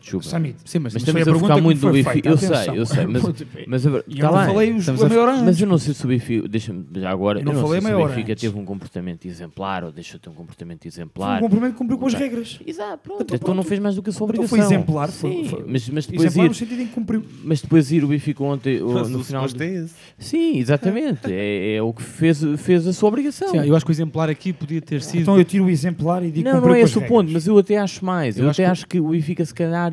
[SPEAKER 9] desculpa.
[SPEAKER 10] Samit,
[SPEAKER 8] Sim, mas-
[SPEAKER 9] mas estamos
[SPEAKER 8] a
[SPEAKER 9] a focar muito no Benfica. Eu sei, eu sei. Mas, mas a tá
[SPEAKER 10] falei os- a
[SPEAKER 9] a-
[SPEAKER 10] meia hora
[SPEAKER 9] Mas eu não sei se o Benfica. Deixa-me já agora.
[SPEAKER 10] Eu
[SPEAKER 9] Eu
[SPEAKER 10] não
[SPEAKER 9] sei se o Benfica teve um comportamento exemplar ou deixou de ter um comportamento exemplar.
[SPEAKER 10] um cumprimento que cumpriu com as regras.
[SPEAKER 9] Exato, pronto. Então não fez mais do que a sua
[SPEAKER 10] Então
[SPEAKER 9] obrigação.
[SPEAKER 10] foi exemplar, foi-
[SPEAKER 9] Sim,
[SPEAKER 10] foi-
[SPEAKER 9] mas, mas depois
[SPEAKER 10] exemplar
[SPEAKER 9] ir,
[SPEAKER 10] no sentido em que cumpriu.
[SPEAKER 9] Mas depois ir o Benfica ontem, o- no final.
[SPEAKER 11] suposto é esse.
[SPEAKER 9] Sim, exatamente. é, é o que fez, fez a sua obrigação.
[SPEAKER 8] Sim, eu acho que o exemplar aqui podia ter sido.
[SPEAKER 10] Então eu tiro o exemplar e digo
[SPEAKER 9] Não, não é esse o ponto, mas eu até acho mais. Eu,
[SPEAKER 8] Eu acho
[SPEAKER 9] até
[SPEAKER 8] que-
[SPEAKER 9] acho que o Benfica, se calhar.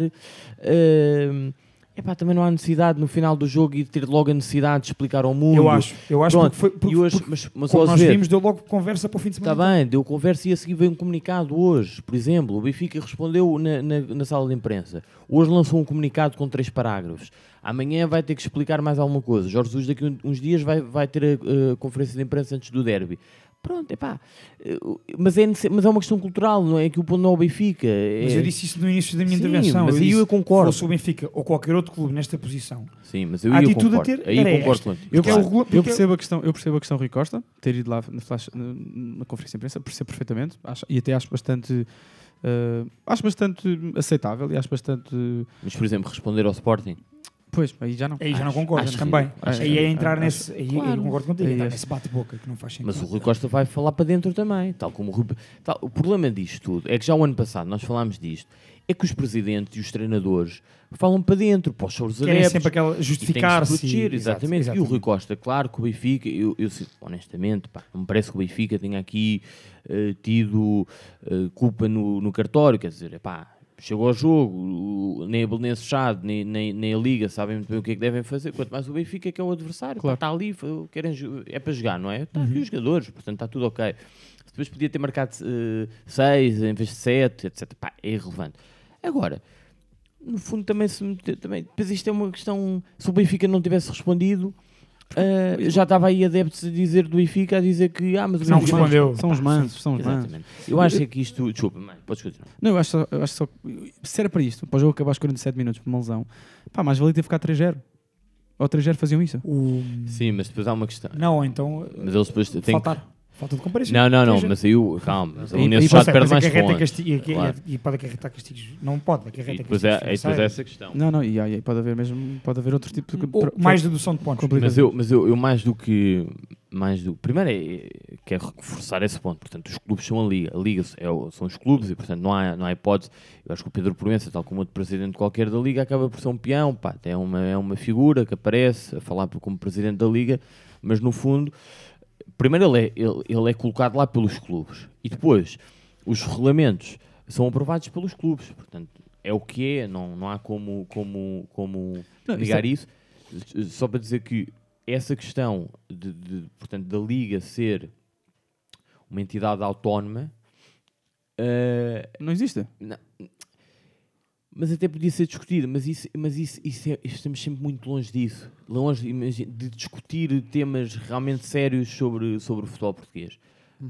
[SPEAKER 9] eh, epá, também não há necessidade no final do jogo e ter logo a necessidade de explicar ao mundo.
[SPEAKER 10] Eu acho, eu acho
[SPEAKER 9] Pronto,
[SPEAKER 10] porque foi, porque,
[SPEAKER 9] hoje,
[SPEAKER 10] porque,
[SPEAKER 9] mas, mas
[SPEAKER 10] nós
[SPEAKER 9] ver,
[SPEAKER 10] vimos, deu logo conversa para o fim de semana.
[SPEAKER 9] Está bem, deu conversa e a seguir veio um comunicado hoje. Por exemplo, o Benfica respondeu na, na, na sala de imprensa. Hoje lançou um comunicado com três parágrafos. Amanhã vai ter que explicar mais alguma coisa. Jorge Jesus daqui uns dias vai, vai ter a, a conferência de imprensa antes do derby. Pronto, epá. Mas é, mas é uma questão cultural, não é que o ponto não é o Benfica.
[SPEAKER 10] Mas
[SPEAKER 9] é-
[SPEAKER 10] eu disse isso no início da minha
[SPEAKER 9] Sim,
[SPEAKER 10] intervenção.
[SPEAKER 9] mas aí
[SPEAKER 10] disse,
[SPEAKER 9] eu concordo.
[SPEAKER 10] Fosse o Benfica ou qualquer outro clube nesta posição.
[SPEAKER 9] Sim, mas eu,
[SPEAKER 10] a
[SPEAKER 9] eu
[SPEAKER 10] atitude a
[SPEAKER 9] concordo.
[SPEAKER 10] ter
[SPEAKER 9] Aí
[SPEAKER 10] era
[SPEAKER 9] concordo.
[SPEAKER 8] Eu,
[SPEAKER 10] Porque é o
[SPEAKER 8] percebo,
[SPEAKER 10] regula-
[SPEAKER 8] eu, percebo a questão, eu percebo a questão Rui Costa, ter ido lá na, flash, na, na conferência de imprensa, percebo perfeitamente, acho- e até acho bastante, eh, acho bastante aceitável e acho bastante.
[SPEAKER 9] Mas, por exemplo, responder ao Sporting.
[SPEAKER 8] Pois, aí já não.
[SPEAKER 10] Aí já não concordas
[SPEAKER 9] acho
[SPEAKER 10] também.
[SPEAKER 9] que- acho
[SPEAKER 10] aí é entrar
[SPEAKER 8] acho-
[SPEAKER 10] nesse. Aí
[SPEAKER 9] Claro.
[SPEAKER 10] concordo contigo, entrar
[SPEAKER 8] é-
[SPEAKER 10] nesse bate-boca que não faz sentido.
[SPEAKER 9] Mas o Rui Costa vai falar para dentro também, tal como o Rui... tal- o problema disto tudo é que já o ano passado nós falámos disto, é que os presidentes e os treinadores falam para dentro, para os seus
[SPEAKER 10] Querem
[SPEAKER 9] adeptos.
[SPEAKER 10] sempre aquela
[SPEAKER 9] e
[SPEAKER 10] justificar-se.
[SPEAKER 9] proteger,
[SPEAKER 10] e- exato,
[SPEAKER 9] exatamente. E o
[SPEAKER 10] exatamente.
[SPEAKER 9] Rui Costa, claro que o Benfica, eu, eu honestamente, pá, não me parece que o Benfica tenha aqui eh, tido eh, culpa no, no cartório, quer dizer, pá, chegou ao jogo, nem a Belenense Chade, nem, nem, nem a Liga sabem muito bem o que é que devem fazer, quanto mais o Benfica que é o adversário,
[SPEAKER 8] Claro.
[SPEAKER 9] está ali, querem, é para jogar, não é? Está
[SPEAKER 10] Uhum.
[SPEAKER 9] aqui os jogadores, portanto está tudo ok. Depois podia ter marcado 6 em vez de 7, etc. Pá, é irrelevante. Agora, no fundo também se mete- também, depois isto é uma questão, se o Benfica não tivesse respondido, ah, já estava aí adeptos a dizer do Benfica, a dizer que, ah, mas o
[SPEAKER 10] Não
[SPEAKER 9] Benfica
[SPEAKER 10] respondeu.
[SPEAKER 8] São os mansos, são os mansos.
[SPEAKER 9] Eu acho que isto, desculpa, mãe, podes continuar.
[SPEAKER 8] Não, eu acho, só, eu acho só. Se era para isto, para o jogo acabar aos 47 minutos por uma lesão, pá, mais valia ter ficado 3-0. Ou 3-0 faziam isso.
[SPEAKER 10] O...
[SPEAKER 9] Sim, mas depois há uma questão.
[SPEAKER 10] Não, então.
[SPEAKER 9] Mas eles depois têm que...
[SPEAKER 10] Faltar. Falta de comparação.
[SPEAKER 9] Não, não, não, mas aí o. Calma, mas
[SPEAKER 10] E-
[SPEAKER 9] o
[SPEAKER 10] e
[SPEAKER 9] Nesse Chade perde mais pontos.
[SPEAKER 10] casti- e- e-
[SPEAKER 9] Claro.
[SPEAKER 10] E pode acarretar castigos. Não pode, acarreta
[SPEAKER 9] E depois,
[SPEAKER 10] castigos.
[SPEAKER 9] é, e depois
[SPEAKER 10] financeiros.
[SPEAKER 9] essa questão.
[SPEAKER 8] Não, não, e aí pode haver mesmo, pode haver outro tipo de.
[SPEAKER 10] Ou mais dedução de pontos.
[SPEAKER 9] Mas eu, mas eu, eu mais do que. Mais do, primeiro é, é- quero reforçar esse ponto. Portanto, os clubes são a Liga. A Liga é são os clubes e, portanto, não há, não há hipótese. Eu acho que o Pedro Proença, tal como outro presidente qualquer da Liga, acaba por ser um peão. Pá, é, uma, é uma figura que aparece a falar como presidente da Liga, mas no fundo, primeiro ele é, ele, ele é colocado lá pelos clubes e depois os regulamentos são aprovados pelos clubes. Portanto, é o que é, não, não há como, como, como
[SPEAKER 8] Não,
[SPEAKER 9] negar
[SPEAKER 8] isso
[SPEAKER 9] isso. Só para dizer que essa questão de, de, portanto, da Liga ser uma entidade autónoma eh,
[SPEAKER 8] Não existe.
[SPEAKER 9] não. Mas até podia ser discutida, mas isso, mas isso, isso é- estamos sempre muito longe disso, longe imagina, de discutir temas realmente sérios sobre, sobre o futebol português.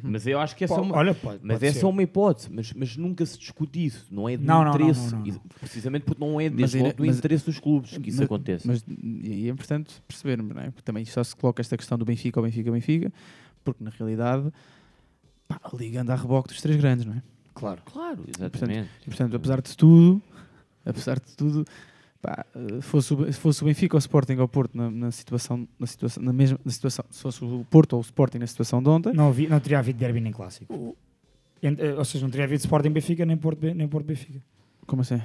[SPEAKER 9] Mas eu acho que essa é
[SPEAKER 10] Pode-
[SPEAKER 9] uma,
[SPEAKER 10] olha, pode-
[SPEAKER 9] mas
[SPEAKER 10] pode
[SPEAKER 9] essa
[SPEAKER 10] ser.
[SPEAKER 9] é uma hipótese, mas, mas nunca se discute isso, não é de
[SPEAKER 10] Não, não, não,
[SPEAKER 9] interesse,
[SPEAKER 10] não, não, não.
[SPEAKER 9] precisamente porque não é
[SPEAKER 8] Mas
[SPEAKER 9] desde
[SPEAKER 8] ainda-
[SPEAKER 9] logo do
[SPEAKER 8] mas-
[SPEAKER 9] interesse dos clubes que isso
[SPEAKER 8] mas,
[SPEAKER 9] aconteça.
[SPEAKER 8] Mas e aí é importante percebermos, não é? Porque também só se coloca esta questão do Benfica ao Benfica ao Benfica, porque na realidade pá, a Liga anda a reboque dos três grandes, não é?
[SPEAKER 10] Claro.
[SPEAKER 9] Claro, exatamente.
[SPEAKER 8] portanto, e, portanto, apesar de tudo, apesar de tudo, pá, eh, fosse, o, se fosse o Benfica ou o Sporting ou o Porto na, na situação, na situação, na mesma na situação, se fosse o Porto ou o Sporting na situação de ontem,
[SPEAKER 10] Não, havia, não teria havido derby nem clássico. Ent- eh, Ou seja, não teria havido Sporting Benfica nem Porto, nem Porto Benfica.
[SPEAKER 8] como assim?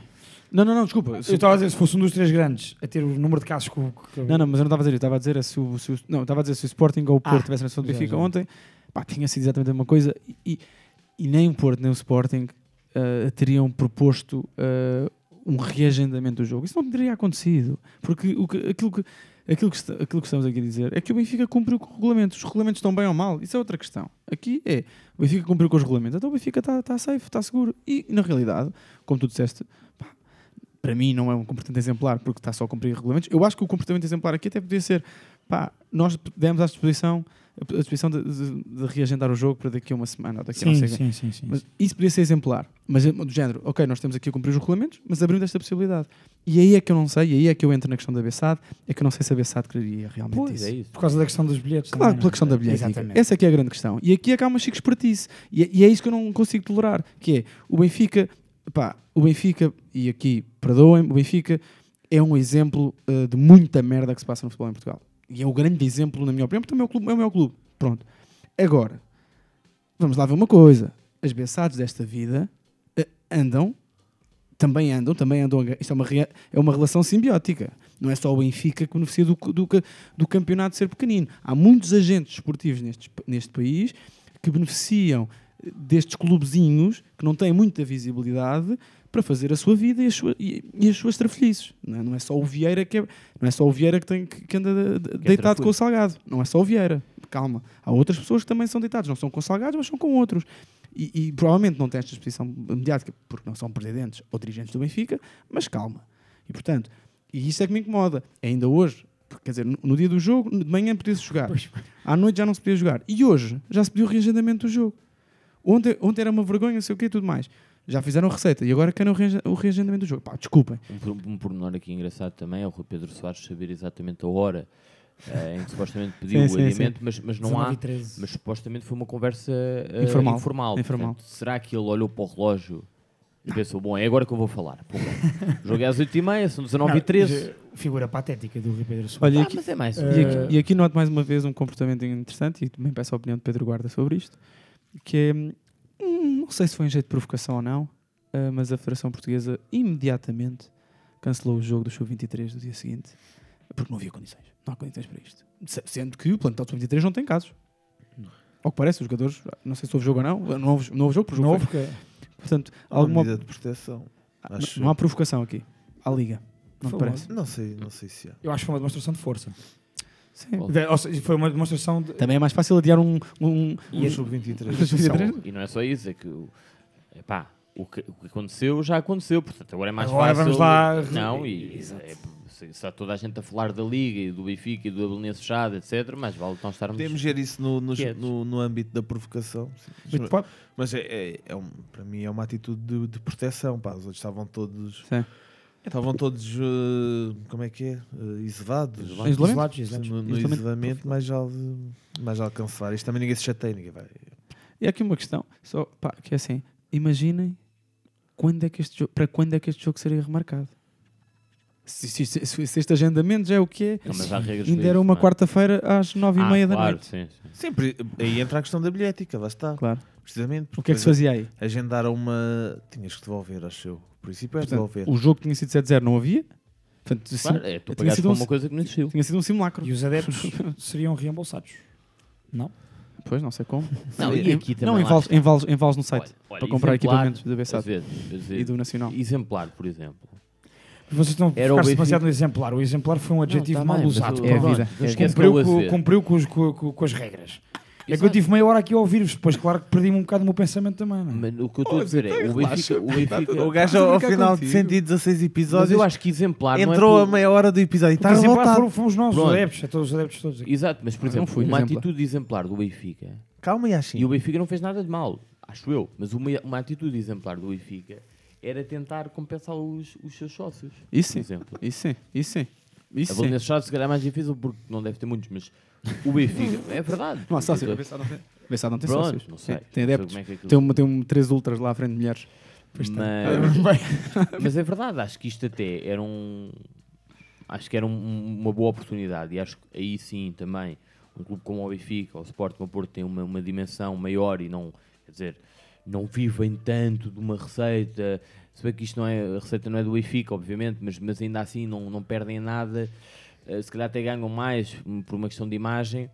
[SPEAKER 8] Não, não, não, desculpa.
[SPEAKER 10] Eu estava a dizer, se fosse um dos três grandes a ter o número de casos que. o- que-
[SPEAKER 8] Não, não, mas eu não estava a dizer, eu estava a dizer se o, se o- não, estava a dizer se o Sporting ou o Porto
[SPEAKER 10] Ah,
[SPEAKER 8] tivessem na situação do Benfica
[SPEAKER 10] já.
[SPEAKER 8] ontem, pá, tinha sido exatamente a mesma coisa e, e- e nem o Porto nem o Sporting ah, teriam proposto um reagendamento do jogo. Isso não teria acontecido, porque o que, aquilo, que, aquilo, que aquilo que estamos aqui a dizer é que o Benfica cumpriu com os regulamentos. Os regulamentos estão bem ou mal, isso é outra questão. Aqui é, o Benfica cumpriu com os regulamentos, então o Benfica está tá safe, está seguro. E, na realidade, como tu disseste, pá, para mim não é um comportamento exemplar porque está só a cumprir regulamentos. Eu acho que o comportamento exemplar aqui até podia ser pá, nós demos à disposição a disposição de, de- de reagendar o jogo para daqui a uma semana ou daqui a não
[SPEAKER 10] Sim,
[SPEAKER 8] sei
[SPEAKER 10] sim, sim, sim,
[SPEAKER 8] Mas isso podia ser exemplar. Mas é do género, ok, nós temos aqui a cumprir os regulamentos, mas abrindo esta possibilidade. E aí é que eu não sei, e aí é que eu entro na questão da BSAD, é que eu não sei se a BSAD quereria realmente
[SPEAKER 9] Pois,
[SPEAKER 8] isso.
[SPEAKER 9] é isso.
[SPEAKER 10] Por causa da questão dos bilhetes.
[SPEAKER 8] Claro,
[SPEAKER 10] também,
[SPEAKER 8] pela
[SPEAKER 10] não é?
[SPEAKER 8] questão da.
[SPEAKER 10] Exatamente.
[SPEAKER 8] Essa é que é a grande questão. E aqui é que há uma chique expertise. E, é- e é isso que eu não consigo tolerar. Que é, o Benfica, pá, o Benfica, e aqui, perdoem-me, o Benfica é um exemplo eh, de muita merda que se passa no futebol em Portugal. E é o grande exemplo, na minha opinião, porque também é o, clube, é o meu clube. Pronto. Agora, vamos lá ver uma coisa. As beçados desta vida eh, andam, também andam, também andam. Isto é uma, é uma relação simbiótica. Não é só o Benfica que beneficia do, do, do campeonato ser pequenino. Há muitos agentes esportivos neste, neste país que beneficiam eh, destes clubezinhos que não têm muita visibilidade para fazer a sua vida e as, sua- e- e as suas trafolhices. Não é, não é só o Vieira que é- não é só o Vieira que, tem, que, que anda de- de- deitado
[SPEAKER 9] trafolho.
[SPEAKER 8] com o Salgado. Não é só o Vieira. Calma. Há outras pessoas que também são deitadas. Não são com Salgados, mas são com outros. E, e provavelmente não têm esta exposição mediática porque não são presidentes ou dirigentes do Benfica, mas calma. E portanto, e isso é que me incomoda. Ainda hoje, quer dizer, no, dia do jogo, de manhã podia-se jogar. À noite já não se podia jogar. E hoje já se pediu o reagendamento do jogo. Ontem, ontem era uma vergonha, não sei o quê e tudo mais. Já fizeram a receita e agora querem o, reage- o reagendamento do jogo. Pá, desculpem.
[SPEAKER 9] Um, um pormenor aqui engraçado também é o Rui Pedro Soares saber exatamente a hora eh, em que supostamente pediu
[SPEAKER 8] Sim,
[SPEAKER 9] o
[SPEAKER 8] sim,
[SPEAKER 9] adiamento,
[SPEAKER 8] sim.
[SPEAKER 9] mas, mas não
[SPEAKER 10] 19
[SPEAKER 9] há.
[SPEAKER 10] 13.
[SPEAKER 9] Mas supostamente foi uma conversa eh,
[SPEAKER 8] Informal.
[SPEAKER 9] informal.
[SPEAKER 8] Informal.
[SPEAKER 9] Portanto, será que ele olhou para o relógio e pensou: bom, é agora que eu vou falar? Pô, o jogo é às 8h30, são 19 e 13
[SPEAKER 10] Não, Figura patética do Rui Pedro Soares.
[SPEAKER 8] Olha,
[SPEAKER 9] Ah,
[SPEAKER 8] e aqui,
[SPEAKER 9] mas é mais
[SPEAKER 8] e, aqui,
[SPEAKER 10] Eh,
[SPEAKER 8] e aqui noto mais uma vez um comportamento interessante e também peço a opinião de Pedro Guarda sobre isto, que é, hum, não sei se foi um jeito de provocação ou não, eh, mas a Federação Portuguesa imediatamente cancelou o jogo do Sub-23 do dia seguinte, porque não havia condições. Não há condições para isto. Se- Sendo que o plantel do Sub-23 não tem casos. Ao que parece, os jogadores, não sei se houve jogo ou não, não houve, não houve jogo, porque o
[SPEAKER 10] Não houve
[SPEAKER 8] foi-
[SPEAKER 10] porque
[SPEAKER 8] Portanto,
[SPEAKER 11] Há uma
[SPEAKER 8] alguma,
[SPEAKER 11] medida de proteção.
[SPEAKER 8] Ah,
[SPEAKER 11] acho-
[SPEAKER 8] não há provocação aqui, à Liga. Não parece?
[SPEAKER 11] Não sei, não sei se há.
[SPEAKER 10] eu acho que foi uma demonstração de força.
[SPEAKER 8] Sim.
[SPEAKER 10] Ou seja, foi uma demonstração de.
[SPEAKER 8] Também é mais fácil adiar um, um,
[SPEAKER 10] E-
[SPEAKER 11] sub-23.
[SPEAKER 8] Sub-23.
[SPEAKER 9] E não é só isso, é que o- epá, o, que, o que aconteceu já aconteceu, portanto agora é mais
[SPEAKER 10] Agora
[SPEAKER 9] fácil.
[SPEAKER 10] vamos lá-
[SPEAKER 9] Não, e é, se está toda a gente a falar da Liga e do Benfica e do Abelenense fechado, etc. Mas vale nós estarmos.
[SPEAKER 11] Podemos ver isso no, no, no, no âmbito da provocação. sim.
[SPEAKER 10] Mas
[SPEAKER 11] Mas é, é, é um, para mim é uma atitude de, de proteção. Pá. Os outros estavam todos.
[SPEAKER 8] Sim.
[SPEAKER 11] Estavam todos. eh, como é que é? Uh, isolados.
[SPEAKER 8] Isolamento?
[SPEAKER 10] Isolados, isolados.
[SPEAKER 11] No, no
[SPEAKER 8] Isolamento.
[SPEAKER 11] isolamento, mais vale, mais vale cancelar. Isto também ninguém se chateia, ninguém vai.
[SPEAKER 8] E há aqui uma questão, só, pá, que é assim, imaginem quando é que este jogo, para quando é que este jogo seria remarcado? Se, se- se- se- se este agendamento já é o que é,
[SPEAKER 9] Não, mas há regras
[SPEAKER 8] ainda era uma
[SPEAKER 9] é?
[SPEAKER 8] quarta-feira às nove e
[SPEAKER 9] Ah,
[SPEAKER 8] meia da noite.
[SPEAKER 9] sim, sim.
[SPEAKER 11] Sempre. Aí entra a questão da bilhética, lá está.
[SPEAKER 8] Claro.
[SPEAKER 11] Precisamente.
[SPEAKER 8] O que é que se fazia aí?
[SPEAKER 11] Agendaram uma. Tinhas que devolver, acho eu. O princípio é
[SPEAKER 8] Portanto,
[SPEAKER 11] devolver.
[SPEAKER 8] o jogo tinha sido 7-0, não havia? Portanto, sim,
[SPEAKER 9] Claro, é, tu
[SPEAKER 8] tinha
[SPEAKER 9] pagaste
[SPEAKER 8] sido
[SPEAKER 9] por
[SPEAKER 8] um-
[SPEAKER 9] uma coisa que não existiu.
[SPEAKER 8] tinha sido um simulacro.
[SPEAKER 10] E os adeptos seriam reembolsados. Não?
[SPEAKER 8] Pois, não sei como.
[SPEAKER 9] Não, e aqui também
[SPEAKER 8] não em vales, em, vales, em vales no site,
[SPEAKER 9] Olha, olha,
[SPEAKER 8] para comprar equipamentos da BSAT e do Nacional.
[SPEAKER 9] Exemplar, por exemplo.
[SPEAKER 10] Vocês estão a
[SPEAKER 9] Era Benfica-
[SPEAKER 10] demasiado no exemplar. O exemplar foi um adjetivo
[SPEAKER 9] tá
[SPEAKER 10] mal
[SPEAKER 9] bem,
[SPEAKER 10] usado.
[SPEAKER 9] o-
[SPEAKER 8] É a vida.
[SPEAKER 10] Cumpriu, com,
[SPEAKER 9] dizer.
[SPEAKER 10] cumpriu com, os- com- com- com as regras. É que eu tive meia hora aqui a ouvir-vos, depois claro que perdi-me um bocado o meu pensamento também. Não é?
[SPEAKER 9] Mas o que eu estou a dizer é, o Benfica... O Benfica
[SPEAKER 11] O gajo, ao, final de
[SPEAKER 8] contigo.
[SPEAKER 11] 116
[SPEAKER 9] mas
[SPEAKER 11] episódios,
[SPEAKER 9] eu acho que exemplar não é
[SPEAKER 11] entrou
[SPEAKER 9] por-
[SPEAKER 11] a meia hora do episódio e está
[SPEAKER 10] exemplar
[SPEAKER 11] revoltado.
[SPEAKER 10] foram, fomos nós, os adeptos, é todos os adeptos todos aqui.
[SPEAKER 9] Exato, mas por
[SPEAKER 8] Ah,
[SPEAKER 9] exemplo, uma
[SPEAKER 8] exemplar.
[SPEAKER 9] atitude exemplar do Benfica,
[SPEAKER 11] Calma, Yashin.
[SPEAKER 9] e o Benfica não fez nada de mal, acho eu, mas uma, uma atitude exemplar do Benfica era tentar compensar os, os seus sócios.
[SPEAKER 8] Isso sim,
[SPEAKER 9] exemplo.
[SPEAKER 8] isso sim, isso sim. Isso
[SPEAKER 9] A Chaves se calhar é mais difícil porque não deve ter muitos, mas o Benfica, é verdade.
[SPEAKER 8] Não há sócios. BSAT não tem, tem
[SPEAKER 9] Pronto,
[SPEAKER 8] sócios.
[SPEAKER 9] não sei.
[SPEAKER 8] Tem
[SPEAKER 9] Não sei
[SPEAKER 8] adeptos.
[SPEAKER 9] é que aquilo-
[SPEAKER 8] Tem, uma, tem um, três ultras lá à frente de mulheres.
[SPEAKER 9] Mas, mas é verdade, acho que isto até era um. Acho que era um- uma boa oportunidade e acho que aí sim também um clube como o Benfica ou o Sporting ou o Porto tem uma, uma dimensão maior e não, quer dizer, não vivem tanto de uma receita. Se bem que isto não é, a receita não é do Benfica, obviamente, mas, mas ainda assim não, não perdem nada. Eh, se calhar até ganham mais hum, por uma questão de imagem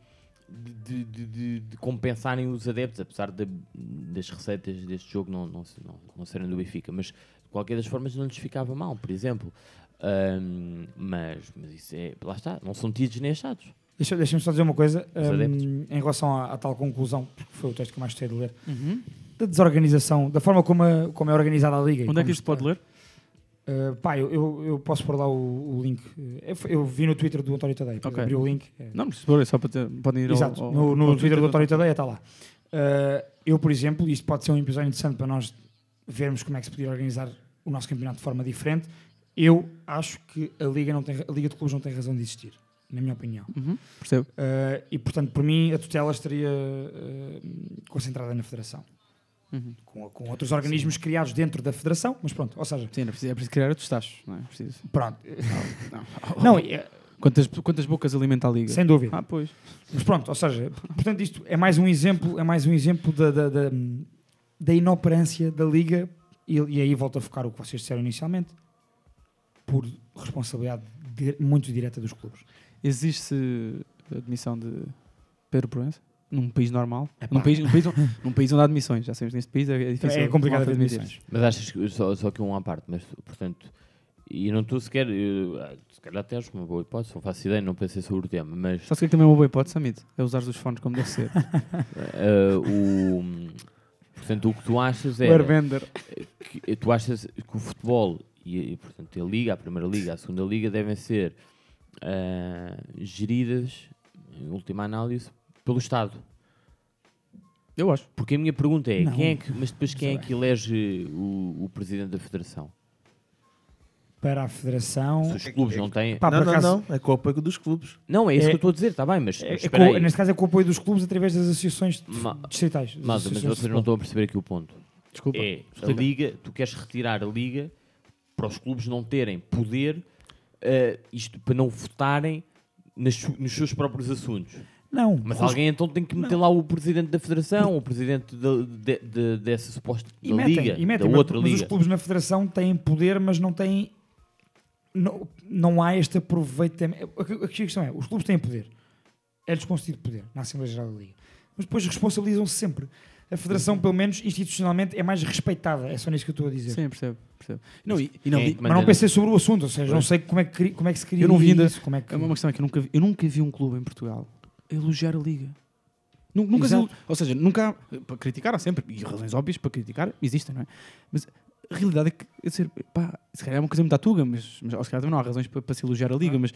[SPEAKER 9] de, de- de- de compensarem os adeptos, apesar de- das receitas deste jogo não, não, não, não serem do Benfica, mas de qualquer das formas não lhes ficava mal, por exemplo. Ahm, mas, mas isso é, lá está, não são tidos nem achados.
[SPEAKER 10] Deixa- Deixa-me só dizer uma coisa
[SPEAKER 9] adeptos.
[SPEAKER 10] em relação à, à tal conclusão, porque foi o texto que eu mais gostei de ler, da desorganização, da forma como, a- como é organizada a Liga.
[SPEAKER 8] Onde é que isto
[SPEAKER 10] está-
[SPEAKER 8] pode ler?
[SPEAKER 10] Uh, pá, eu, eu, eu posso pôr lá o, o link. Eu, eu vi no Twitter do António Tadeia.
[SPEAKER 8] Ok.
[SPEAKER 10] Abri o link. é.
[SPEAKER 8] Não, mas se for, é só para ter, podem ir ao-
[SPEAKER 10] Exato,
[SPEAKER 8] ao,
[SPEAKER 10] no, no
[SPEAKER 8] ao
[SPEAKER 10] Twitter do
[SPEAKER 8] do-
[SPEAKER 10] António Tadeia está lá. Uh, eu, por exemplo, isto pode ser um episódio interessante para nós vermos como é que se podia organizar o nosso campeonato de forma diferente. Eu acho que a Liga, não tem, a Liga de Clubes não tem razão de existir, na minha opinião.
[SPEAKER 8] Uhum, percebo.
[SPEAKER 10] Uh, e, portanto, por mim, a tutela estaria concentrada na Federação.
[SPEAKER 8] Uhum.
[SPEAKER 10] Com, com outros organismos criados dentro da Federação, mas pronto, ou seja...
[SPEAKER 8] Sim, é preciso, é preciso criar outros tachos, não é? Preciso.
[SPEAKER 10] Pronto.
[SPEAKER 8] Não,
[SPEAKER 10] Não, é-
[SPEAKER 8] Quantas, quantas bocas alimenta a Liga?
[SPEAKER 10] Sem dúvida.
[SPEAKER 8] Ah, pois.
[SPEAKER 10] Mas pronto, ou seja, portanto isto é mais um exemplo, é mais um exemplo da, da, da, da inoperância da Liga e, e aí volto a focar o que vocês disseram inicialmente por responsabilidade di- muito direta dos clubes.
[SPEAKER 8] Existe a admissão de Pedro Proença? Num país normal?
[SPEAKER 10] Epá.
[SPEAKER 8] Num país, num, país, onde- num país onde há admissões. Já sabemos que neste país é, é difícil.
[SPEAKER 10] É complicado haver admissões.
[SPEAKER 9] Mas achas que, só, só que um à parte, mas portanto, e eu não estou sequer, eu, ah, se calhar até acho uma boa hipótese, não faço ideia, não pensei sobre o tema, mas
[SPEAKER 8] Só sei que também é uma boa hipótese, Samit. É usar os fones como deve ser.
[SPEAKER 9] ah, o, portanto, o que tu achas
[SPEAKER 8] O
[SPEAKER 9] é
[SPEAKER 8] Airbender.
[SPEAKER 9] que tu achas que o futebol e, e, portanto, a Liga, a Primeira Liga, a Segunda Liga devem ser ah, geridas, em última análise, pelo Estado.
[SPEAKER 8] Eu acho.
[SPEAKER 9] Porque a minha pergunta é,
[SPEAKER 10] Não.
[SPEAKER 9] quem é que, mas depois quem é que elege o, o presidente da federação?
[SPEAKER 10] Para a Federação.
[SPEAKER 9] Se os clubes não têm.
[SPEAKER 10] Pá,
[SPEAKER 11] não,
[SPEAKER 10] por
[SPEAKER 11] não,
[SPEAKER 10] acaso-
[SPEAKER 11] não. É com o apoio dos clubes.
[SPEAKER 9] Não, é isso
[SPEAKER 10] É-
[SPEAKER 9] que eu estou a dizer, está bem, mas,
[SPEAKER 10] É-
[SPEAKER 9] mas
[SPEAKER 10] é
[SPEAKER 9] espera
[SPEAKER 10] com-
[SPEAKER 9] aí.
[SPEAKER 10] neste caso é com o apoio dos clubes através das associações de-
[SPEAKER 9] Ma-
[SPEAKER 10] distritais. das
[SPEAKER 9] Mas, mas
[SPEAKER 10] associações de
[SPEAKER 9] vocês não
[SPEAKER 10] futebol.
[SPEAKER 9] estão a perceber aqui o ponto.
[SPEAKER 8] Desculpa.
[SPEAKER 9] É, a. Liga, tu queres retirar a Liga para os clubes não terem poder, eh, isto para não votarem nas su- nos seus próprios assuntos.
[SPEAKER 10] Não,
[SPEAKER 9] Mas
[SPEAKER 10] os-
[SPEAKER 9] alguém então tem que meter lá o presidente da federação, o presidente da- de, de- dessa suposta
[SPEAKER 10] E
[SPEAKER 9] da
[SPEAKER 10] metem,
[SPEAKER 9] liga,
[SPEAKER 10] e metem,
[SPEAKER 9] da
[SPEAKER 10] mas-
[SPEAKER 9] outra
[SPEAKER 10] mas
[SPEAKER 9] liga.
[SPEAKER 10] os clubes na federação têm poder, mas não têm. Não, não há este aproveitamento. A, a questão é: os clubes têm poder. É-lhes concedido poder na Assembleia Geral da Liga. Mas depois responsabilizam-se sempre. A federação, pelo menos institucionalmente, é mais respeitada. É só nisso que eu estou a dizer.
[SPEAKER 8] Sim, percebo. percebo. Não, e, e não,
[SPEAKER 9] é
[SPEAKER 10] Mas não pensei sobre o assunto, ou seja, não sei como é que, como é que se cria
[SPEAKER 8] eu não vi ainda.
[SPEAKER 10] isso. Como é que...
[SPEAKER 8] É uma questão é que eu nunca, vi, eu nunca vi um clube em Portugal elogiar a Liga. Nu- Nunca,
[SPEAKER 10] Exato.
[SPEAKER 8] ou seja, nunca há, para criticar há sempre, e razões óbvias para criticar existem, não é? Mas a realidade é que, quer dizer, pá, se calhar é uma coisa muito atuga, mas, mas ou se calhar também não há razões para, para se elogiar a Liga, mas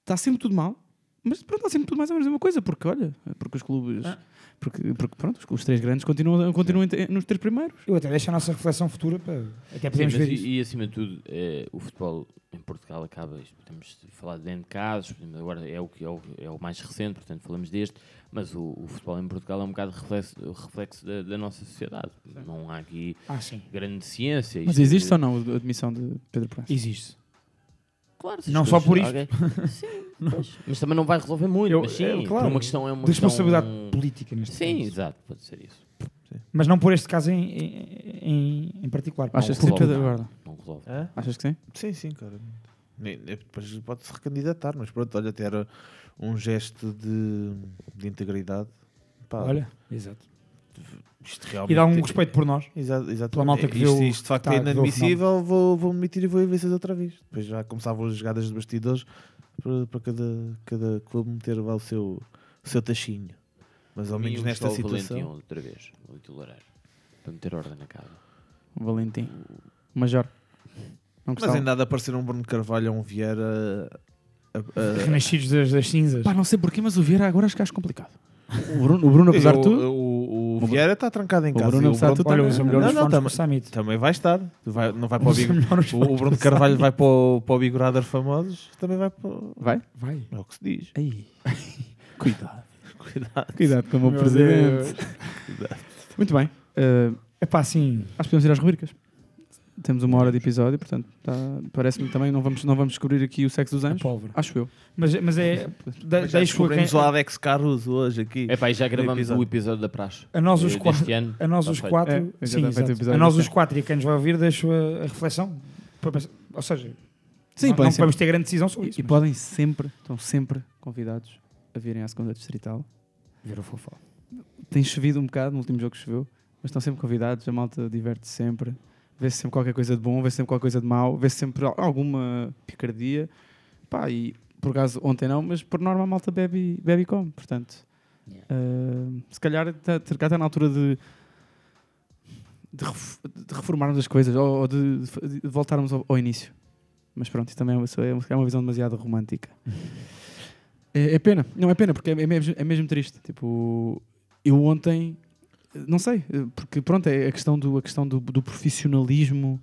[SPEAKER 8] está sempre tudo mal. Mas pronto, está sempre tudo mais ou menos a mesma coisa, porque olha, porque os clubes,
[SPEAKER 10] Ah.
[SPEAKER 8] porque, porque pronto, os, três grandes continuam, continuam nos três primeiros.
[SPEAKER 10] Eu até deixo a nossa reflexão futura para. Até
[SPEAKER 9] Sim,
[SPEAKER 10] podemos
[SPEAKER 9] mas
[SPEAKER 10] ver
[SPEAKER 9] e,
[SPEAKER 10] isso.
[SPEAKER 9] e, acima de tudo, eh, o futebol em Portugal acaba, isto, podemos falar de N casos, agora é o, que é, o, é o mais recente, portanto falamos deste, mas o, o futebol em Portugal é um bocado reflexo, reflexo da, da nossa sociedade. Não há aqui
[SPEAKER 10] Ah, sim.
[SPEAKER 9] grande ciência.
[SPEAKER 8] Mas existe ou não a admissão de Pedro Proença?
[SPEAKER 10] Existe.
[SPEAKER 9] Claro,
[SPEAKER 10] Não só por isto.
[SPEAKER 9] ok. Sim, pois. mas também não vai resolver muito.
[SPEAKER 10] Eu-
[SPEAKER 9] mas sim,
[SPEAKER 10] é, claro,
[SPEAKER 9] uma questão é uma
[SPEAKER 10] de responsabilidade
[SPEAKER 9] questão...
[SPEAKER 10] política neste
[SPEAKER 9] Sim,
[SPEAKER 10] caso.
[SPEAKER 9] exato, pode ser isso.
[SPEAKER 10] Mas não por este caso em, em, em, particular.
[SPEAKER 8] Achas que
[SPEAKER 9] Não
[SPEAKER 8] sim,
[SPEAKER 9] resolve
[SPEAKER 8] Pedro? Guarda?
[SPEAKER 9] Não resolve.
[SPEAKER 11] Hã?
[SPEAKER 8] Achas que sim?
[SPEAKER 11] Sim, sim, cara. Nem- Depois pode-se recandidatar, mas pronto, olha, até era um gesto de, de integridade. Pá,
[SPEAKER 10] Olha, exato.
[SPEAKER 11] Isto
[SPEAKER 10] E dá um
[SPEAKER 11] é-
[SPEAKER 10] respeito por nós.
[SPEAKER 11] Exa exatamente.
[SPEAKER 10] Pela malta que
[SPEAKER 11] isto,
[SPEAKER 10] viu-
[SPEAKER 11] isto de facto
[SPEAKER 10] tá,
[SPEAKER 11] é inadmissível, vou, vou me demitir e vou ver outra vez. Depois já começavam as jogadas de bastidores para, para cada, cada clube meter lá o seu, o seu tachinho. Mas ao menos nesta situação.
[SPEAKER 9] Valentim outra vez, o Itilareiro, para meter ordem na casa.
[SPEAKER 8] O Valentim. O Major. Não
[SPEAKER 11] Mas ainda há de aparecer um Bruno Carvalho ou um Vieira. a- a- a-
[SPEAKER 10] Renascidos das, das cinzas.
[SPEAKER 8] Pá, não sei porquê, mas o Vieira agora acho que acho complicado. O Bruno, o Bruno apesar de
[SPEAKER 11] o,
[SPEAKER 8] tudo,
[SPEAKER 11] o, o Vieira está trancado em
[SPEAKER 8] o
[SPEAKER 11] casa.
[SPEAKER 8] Bruno,
[SPEAKER 11] o Bruno-
[SPEAKER 8] tudo,
[SPEAKER 10] Olha,
[SPEAKER 8] também-
[SPEAKER 10] usa melhor
[SPEAKER 11] Não, não,
[SPEAKER 10] fones
[SPEAKER 11] tam-
[SPEAKER 10] Summit.
[SPEAKER 11] também vai estar. Vai, não vai para o, Big... o, o Bruno. Carvalho vai para o, para o Big Brother famosos. Também vai para. o-
[SPEAKER 8] Vai?
[SPEAKER 10] Vai.
[SPEAKER 11] É o que se diz.
[SPEAKER 8] Aí. Cuidado.
[SPEAKER 11] Cuidado.
[SPEAKER 8] Cuidado com o meu
[SPEAKER 10] Meu
[SPEAKER 8] presidente. Muito bem. Uh,
[SPEAKER 10] É pá, assim.
[SPEAKER 8] acho que podemos ir às rubricas. Temos uma hora de episódio, portanto, tá- parece-me também não vamos, não vamos descobrir aqui o sexo dos
[SPEAKER 10] A
[SPEAKER 8] anjos.
[SPEAKER 10] pólvora.
[SPEAKER 8] Acho eu.
[SPEAKER 10] Mas, mas é. da-
[SPEAKER 11] Mas já descobrimos
[SPEAKER 10] quem-
[SPEAKER 11] o Alex Caruso hoje aqui.
[SPEAKER 9] É pá, e já gravamos
[SPEAKER 11] episódio.
[SPEAKER 9] o episódio da praxe.
[SPEAKER 10] A nós os quatro.
[SPEAKER 9] ano.
[SPEAKER 10] A nós
[SPEAKER 9] Está
[SPEAKER 10] os quatro.
[SPEAKER 8] É,
[SPEAKER 10] sim,
[SPEAKER 8] episódio
[SPEAKER 10] A nós os quatro e a quem nos vai ouvir deixo a, a reflexão. pensar- Ou seja,
[SPEAKER 8] Sim,
[SPEAKER 10] não, não podemos ter grande decisão sobre isso.
[SPEAKER 8] E podem sempre, estão sempre convidados a virem à segunda distrital.
[SPEAKER 10] mas- Ver o fofó.
[SPEAKER 8] Tem chovido um bocado, no último jogo choveu, mas estão sempre convidados, a malta diverte-se sempre, vê-se sempre qualquer coisa de bom, vê-se sempre qualquer coisa de mau, vê-se sempre al- alguma picardia. Pá, e por acaso ontem não, mas por norma a malta bebe, e- bebe e come, portanto. ah, se calhar está, está na altura de de, ref- de reformarmos as coisas ou, ou de, de- de voltarmos ao, ao início. Mas pronto, isso também é uma, é uma visão demasiado romântica. É, é pena, não é pena, porque é, é mesmo, é mesmo triste. Tipo, eu ontem, não sei, eh, porque pronto, é a questão do, a questão do, do profissionalismo,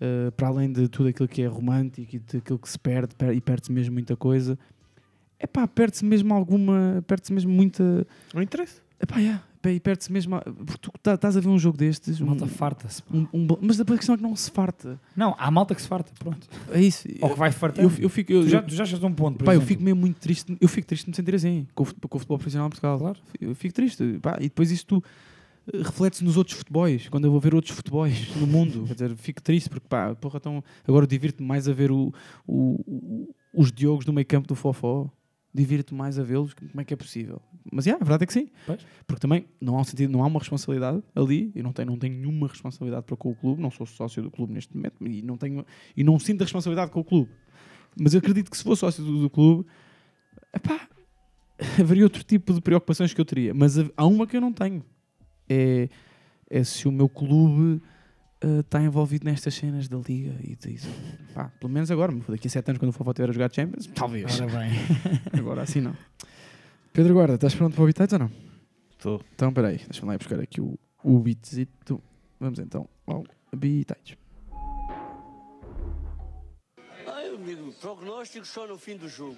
[SPEAKER 8] eh, para além de tudo aquilo que é romântico e de aquilo que se perde, per- e perde-se mesmo muita coisa. É pá, perde-se mesmo alguma, perde-se mesmo muita.
[SPEAKER 11] Não interessa.
[SPEAKER 8] Epá, yeah, e perde-se mesmo. a- Porque tu tá- estás a ver um jogo destes. Um,
[SPEAKER 10] Malta farta-se.
[SPEAKER 8] um- um mas depois a questão é que não se farta.
[SPEAKER 10] Não, há malta que se farta, pronto.
[SPEAKER 8] É isso.
[SPEAKER 10] Ou que vai fartando.
[SPEAKER 8] Eu, eu fico, eu,
[SPEAKER 10] tu, já, tu já chegaste a um ponto,
[SPEAKER 8] pá, eu fico mesmo muito triste. Eu fico triste de me sentir assim com com o futebol profissional em Portugal.
[SPEAKER 10] Claro.
[SPEAKER 8] Eu fico triste. pá, e depois isto eh, reflete-se nos outros futebols. Quando eu vou ver outros futebols no mundo, quer dizer, fico triste porque pá, porra, então, agora divirto-me mais a ver o, o- o- os Diogos do meio campo do Fofó. Divirto-me mais a vê-los. Como é que é possível? Mas yeah, a verdade é que sim.
[SPEAKER 10] Pois.
[SPEAKER 8] Porque também não há, um sentido, não há uma responsabilidade ali. Eu não tenho, não tenho nenhuma responsabilidade para com o clube. Não sou sócio do clube neste momento e não, tenho, e não sinto a responsabilidade com o clube. Mas eu acredito que se fosse sócio do, do clube, epá, haveria outro tipo de preocupações que eu teria. Mas há uma que eu não tenho. É, é se o meu clube eh, está envolvido nestas cenas da liga e disso. Pá, pelo menos agora, daqui a sete anos, quando o Fofó estiver a jogar Champions, talvez.
[SPEAKER 10] Ora bem.
[SPEAKER 8] Agora assim não. Pedro Guarda, estás pronto para o Bitites ou não?
[SPEAKER 11] Estou.
[SPEAKER 8] Então, peraí, deixa-me lá ir buscar aqui o, o bitzito. Vamos então ao Bitites.
[SPEAKER 13] Ai, amigo, prognóstico só no fim do jogo.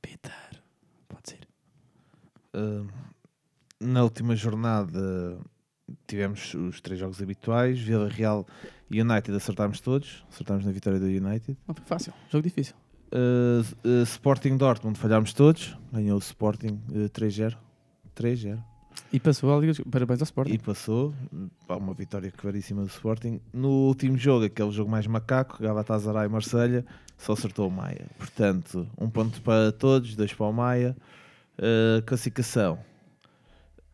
[SPEAKER 8] Peter, pode ser.
[SPEAKER 11] Uh, na última jornada tivemos os três jogos habituais, Vila Real e United acertámos todos, acertámos na vitória do United.
[SPEAKER 8] Não foi fácil, jogo difícil.
[SPEAKER 11] Uh, uh, Sporting Dortmund falhámos todos, ganhou o Sporting uh, 3-0. 3-0.
[SPEAKER 8] E passou a Liga. Parabéns ao Sporting.
[SPEAKER 11] E passou, pá, uma vitória claríssima do Sporting. No último jogo, aquele jogo mais macaco, Galatasaray e Marselha, só acertou o Maia. Portanto, um ponto para todos, dois para o Maia. Uh, classificação.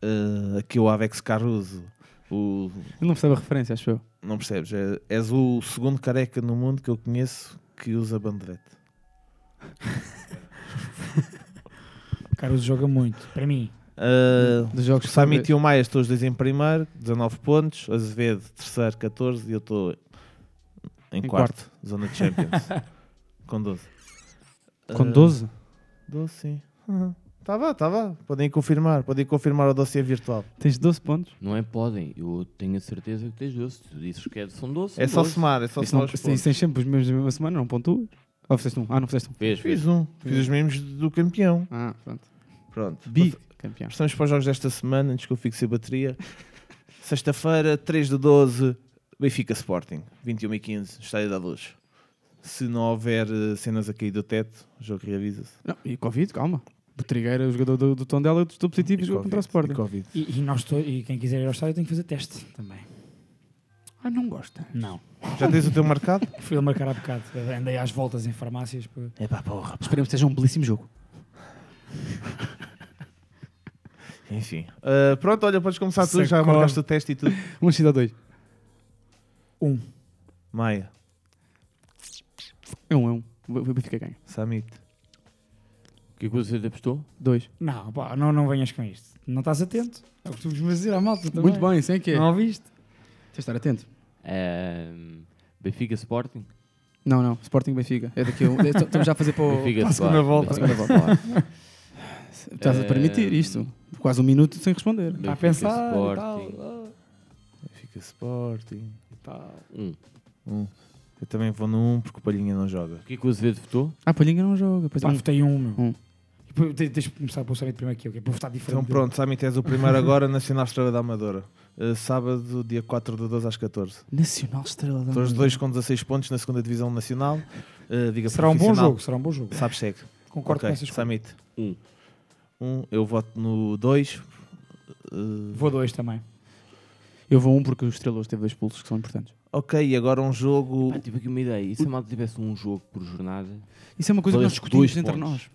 [SPEAKER 11] Uh, aqui o Avex Caruso. O...
[SPEAKER 8] Não percebe a referência, acho eu.
[SPEAKER 11] Não percebes? É, és o segundo careca no mundo que eu conheço que usa bandeirete.
[SPEAKER 10] O Caruso joga muito, para mim.
[SPEAKER 11] Uh,
[SPEAKER 8] Dos jogos são-
[SPEAKER 11] e o Maia estão os dois em primeiro, 19 pontos. Azevedo, terceiro, 14. E eu estou em,
[SPEAKER 8] Em
[SPEAKER 11] quarto, zona de Champions, com 12.
[SPEAKER 8] Com
[SPEAKER 11] Uh,
[SPEAKER 8] 12?
[SPEAKER 11] 12, sim. Uhum. Tá vá, tá vá. Podem confirmar, podem confirmar o dossiê virtual.
[SPEAKER 8] Tens 12 pontos?
[SPEAKER 9] Não é podem, eu tenho a certeza que tens 12. Tu dizes que é- são 12. são
[SPEAKER 11] É só
[SPEAKER 9] 12.
[SPEAKER 11] somar, é só somar
[SPEAKER 8] não,
[SPEAKER 11] os
[SPEAKER 8] se tens sempre os mesmos na mesma semana, não pontuas? Ou fizeste um? Ah, não fizeste um.
[SPEAKER 9] Fez, fez.
[SPEAKER 11] Fiz um, fiz os mesmos do campeão.
[SPEAKER 8] Ah, pronto.
[SPEAKER 11] Pronto.
[SPEAKER 8] Bi campeão.
[SPEAKER 11] Estamos para os jogos desta semana, antes que eu fique sem bateria. Sexta-feira, 3 de 12, Benfica Sporting, 21 e 15, Estádio da Luz. Se não houver eh, cenas a cair do teto, o jogo reavisa-se.
[SPEAKER 8] Não, e Covid, calma. O Trigueira, o jogador do, do Tondela, estou positivo e
[SPEAKER 11] E
[SPEAKER 8] jogou contra o
[SPEAKER 11] Covid,
[SPEAKER 8] Sporting.
[SPEAKER 11] e Covid.
[SPEAKER 10] E, e nós to- e quem quiser ir ao estádio tem que fazer teste também.
[SPEAKER 8] Ah, não gosta.
[SPEAKER 10] Não.
[SPEAKER 11] Já tens o teu marcado?
[SPEAKER 10] Fui a marcar há bocado. Andei às voltas em farmácias.
[SPEAKER 11] É pá, porra.
[SPEAKER 8] Esperemos que seja um belíssimo jogo.
[SPEAKER 11] Enfim. Uh, pronto, olha, podes começar tu, já marcaste o teste e tudo.
[SPEAKER 8] Um x 2
[SPEAKER 10] Um.
[SPEAKER 11] Maia,
[SPEAKER 8] É um, é um. O Benfica ganha.
[SPEAKER 11] Samit.
[SPEAKER 9] O que é que você apostou?
[SPEAKER 8] Dois.
[SPEAKER 10] Não, pá, não, não venhas com isto. Não estás atento. É o que tu costumas dizer à malta também.
[SPEAKER 8] Muito bem, sem que é.
[SPEAKER 10] Não ouviste?
[SPEAKER 8] De estar atento.
[SPEAKER 9] Ehm, Benfica Sporting?
[SPEAKER 8] Não, não. Sporting Benfica. É daqui a um. é, Estamos já a fazer para, o,
[SPEAKER 9] Benfica
[SPEAKER 8] para a segunda volta. Estás a permitir isto. Quase um minuto sem responder.
[SPEAKER 10] Está a
[SPEAKER 9] Benfica
[SPEAKER 10] pensar
[SPEAKER 9] Sporting.
[SPEAKER 10] tal.
[SPEAKER 11] Benfica Sporting.
[SPEAKER 9] Um.
[SPEAKER 11] Um. Eu também vou no 1 porque o Palhinha não joga.
[SPEAKER 9] O que é que o Azevedo votou?
[SPEAKER 8] Ah, Palhinha não joga. Pois
[SPEAKER 10] Pá,
[SPEAKER 8] é.
[SPEAKER 10] votei um, meu.
[SPEAKER 8] Um.
[SPEAKER 10] E depois te- Tens de começar a pôr o Samit primeiro que é para votar diferente.
[SPEAKER 11] Então pronto, Samit és o primeiro agora, Nacional Estrela da Amadora. Uh, sábado, dia 4 de 12 às 14.
[SPEAKER 8] Nacional Estrela da
[SPEAKER 11] Estão os
[SPEAKER 8] Amadora.
[SPEAKER 11] dois com 16 pontos na segunda Divisão Nacional. Uh, diga
[SPEAKER 10] Será um bom jogo, será um bom jogo.
[SPEAKER 11] Sabes, segue.
[SPEAKER 10] Concordo
[SPEAKER 11] Ok,
[SPEAKER 10] com essas coisas.
[SPEAKER 11] Samit.
[SPEAKER 9] Um.
[SPEAKER 11] Um, eu voto no 2. Uh,
[SPEAKER 10] Vou dois também.
[SPEAKER 8] Eu vou um porque o Estrelas teve dois pulsos que são importantes.
[SPEAKER 11] ok, e agora um jogo.
[SPEAKER 9] Pá, tive aqui uma ideia. E se a malta tivesse um jogo por jornada?
[SPEAKER 8] Isso é uma coisa que nós discutimos entre
[SPEAKER 9] pontos?
[SPEAKER 8] nós.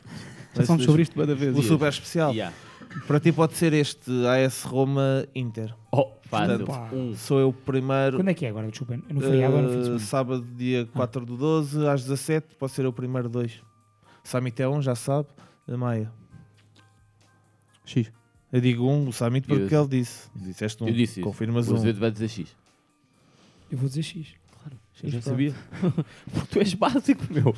[SPEAKER 8] Já falamos sobre isto toda vez.
[SPEAKER 11] O super especial.
[SPEAKER 9] Yeah.
[SPEAKER 11] Para ti pode ser este AS Roma Inter.
[SPEAKER 9] Oh.
[SPEAKER 11] Portanto,
[SPEAKER 9] Um.
[SPEAKER 11] sou eu o primeiro.
[SPEAKER 10] Quando é que é agora? Desculpem. É no feriado ou no fim de
[SPEAKER 11] Uh,
[SPEAKER 10] semana?
[SPEAKER 11] sábado, dia 4 do 12, às 17, pode ser o primeiro dois. Samit é um, já sabe. A Maia.
[SPEAKER 8] X.
[SPEAKER 11] Eu digo um, o Samit, porque
[SPEAKER 9] Eu-
[SPEAKER 11] ele disse. Disseste um.
[SPEAKER 9] Eu disse isso.
[SPEAKER 11] Confirmas
[SPEAKER 9] o
[SPEAKER 11] um.
[SPEAKER 9] Vai dizer X.
[SPEAKER 10] Eu vou dizer X.
[SPEAKER 9] Claro, já sabia. Porque tu és básico, meu.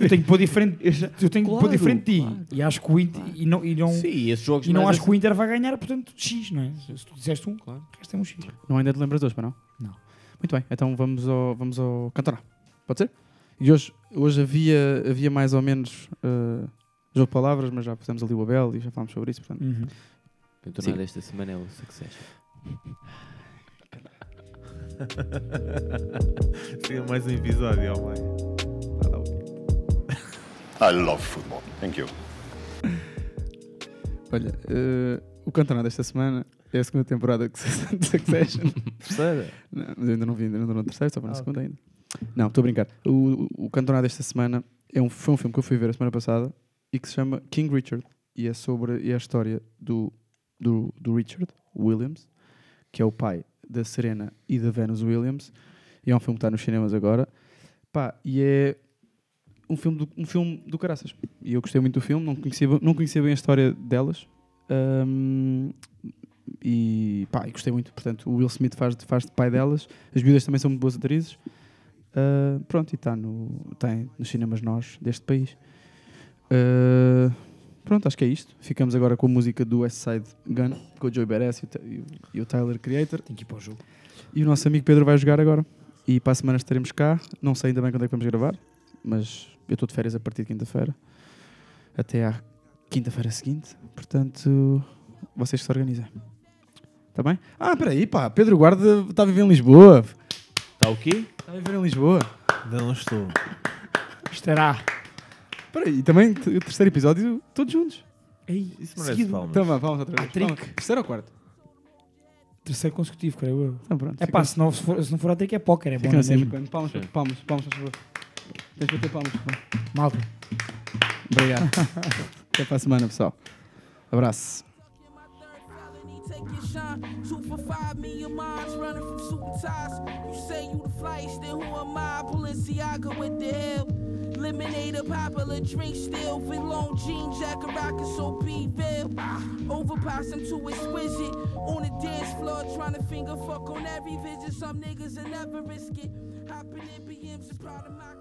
[SPEAKER 10] Eu tenho que pôr diferente, eu tenho que pôr
[SPEAKER 9] Claro,
[SPEAKER 10] diferente de ti.
[SPEAKER 9] claro.
[SPEAKER 10] E acho que o Inter. E não, e não,
[SPEAKER 9] Sim, esses jogos
[SPEAKER 10] e não
[SPEAKER 9] mais
[SPEAKER 10] acho que o Inter vai ganhar, portanto, X, não é? Se tu disseste um,
[SPEAKER 9] Claro.
[SPEAKER 10] o resto é um X.
[SPEAKER 8] Não ainda te lembras hoje, para não?
[SPEAKER 10] Não.
[SPEAKER 8] Muito bem, então vamos ao, vamos ao Cantona. Pode ser? E hoje, hoje havia, havia mais ou menos uh, jogo de palavras, mas já pusemos ali o Abel e já falámos sobre isso, portanto.
[SPEAKER 10] Uhum.
[SPEAKER 9] O tornado desta semana é o Succession.
[SPEAKER 11] Seria mais um episódio, ó mãe.
[SPEAKER 14] I love football. Thank you.
[SPEAKER 8] Olha, uh, o Cantona desta semana é a segunda temporada de Succession.
[SPEAKER 11] Terceira?
[SPEAKER 8] Não, mas eu ainda não vi, ainda não estou na terceira, para na
[SPEAKER 11] Ah,
[SPEAKER 8] segunda ainda. Não, estou a brincar. O, o, Cantonado desta semana é um, foi um filme que eu fui ver a semana passada e que se chama King Richard e é sobre e é a história do, do, do Richard Williams, que é o pai da Serena e da Venus Williams. E é um filme que está nos cinemas agora. Pá, e é um filme do, um filme do caraças. E eu gostei muito do filme, não conhecia, não conhecia bem a história delas. Ahm, e pá, gostei muito. Portanto, o Will Smith faz, faz de pai delas. As viúvas também são muito boas atrizes. Ah, pronto, e está no, tá nos cinemas nós deste país. Ah, pronto, acho que é isto. Ficamos agora com a música do West Side Gun, com o Joey Beres e o, Ty- o- o Tyler Creator.
[SPEAKER 10] Tem que ir para o jogo.
[SPEAKER 8] E o nosso amigo Pedro vai jogar agora. E para a semana estaremos cá. Não sei ainda bem quando é que vamos gravar, mas eu estou de férias a partir de quinta-feira. Até à quinta-feira seguinte. Portanto, vocês se organizem. Está bem? Ah, espera aí, pá. Pedro Guarda está a viver em Lisboa.
[SPEAKER 9] Está o quê?
[SPEAKER 8] Está a viver em Lisboa.
[SPEAKER 11] Ainda não estou.
[SPEAKER 10] Estará.
[SPEAKER 8] Espera aí, e também o terceiro episódio, todos juntos.
[SPEAKER 10] Ei,
[SPEAKER 11] Isso merece
[SPEAKER 10] seguido.
[SPEAKER 11] palmas.
[SPEAKER 8] Então vá, vamos outra vez.
[SPEAKER 10] Hat-trick.
[SPEAKER 8] Vamos. Terceiro ou quarto?
[SPEAKER 10] Terceiro consecutivo, creio eu.
[SPEAKER 8] Então pronto.
[SPEAKER 10] É
[SPEAKER 8] fica-
[SPEAKER 10] pá, se não, se, for, se não for a ter que é póquer, é bom. Não é
[SPEAKER 8] assim,
[SPEAKER 10] mesmo?
[SPEAKER 8] palmas,
[SPEAKER 9] Sim.
[SPEAKER 8] palmas, palmas, por favor. Tens de bater palmas. por favor.
[SPEAKER 10] Malta.
[SPEAKER 8] Obrigado. Até para a semana, pessoal. Abraço.
[SPEAKER 15] Take your shine. Two for five running from suit and ties. You say you the flyest, then who am I? Balenciaga with the hell. Lemonade, a popular drink still. Fit long jean jacket, rockin' so B-Ville. Overpass, I'm too exquisite. On the dance floor, trying to finger fuck on every visit. Some niggas will never risk it. Hopping in BMs proud of my.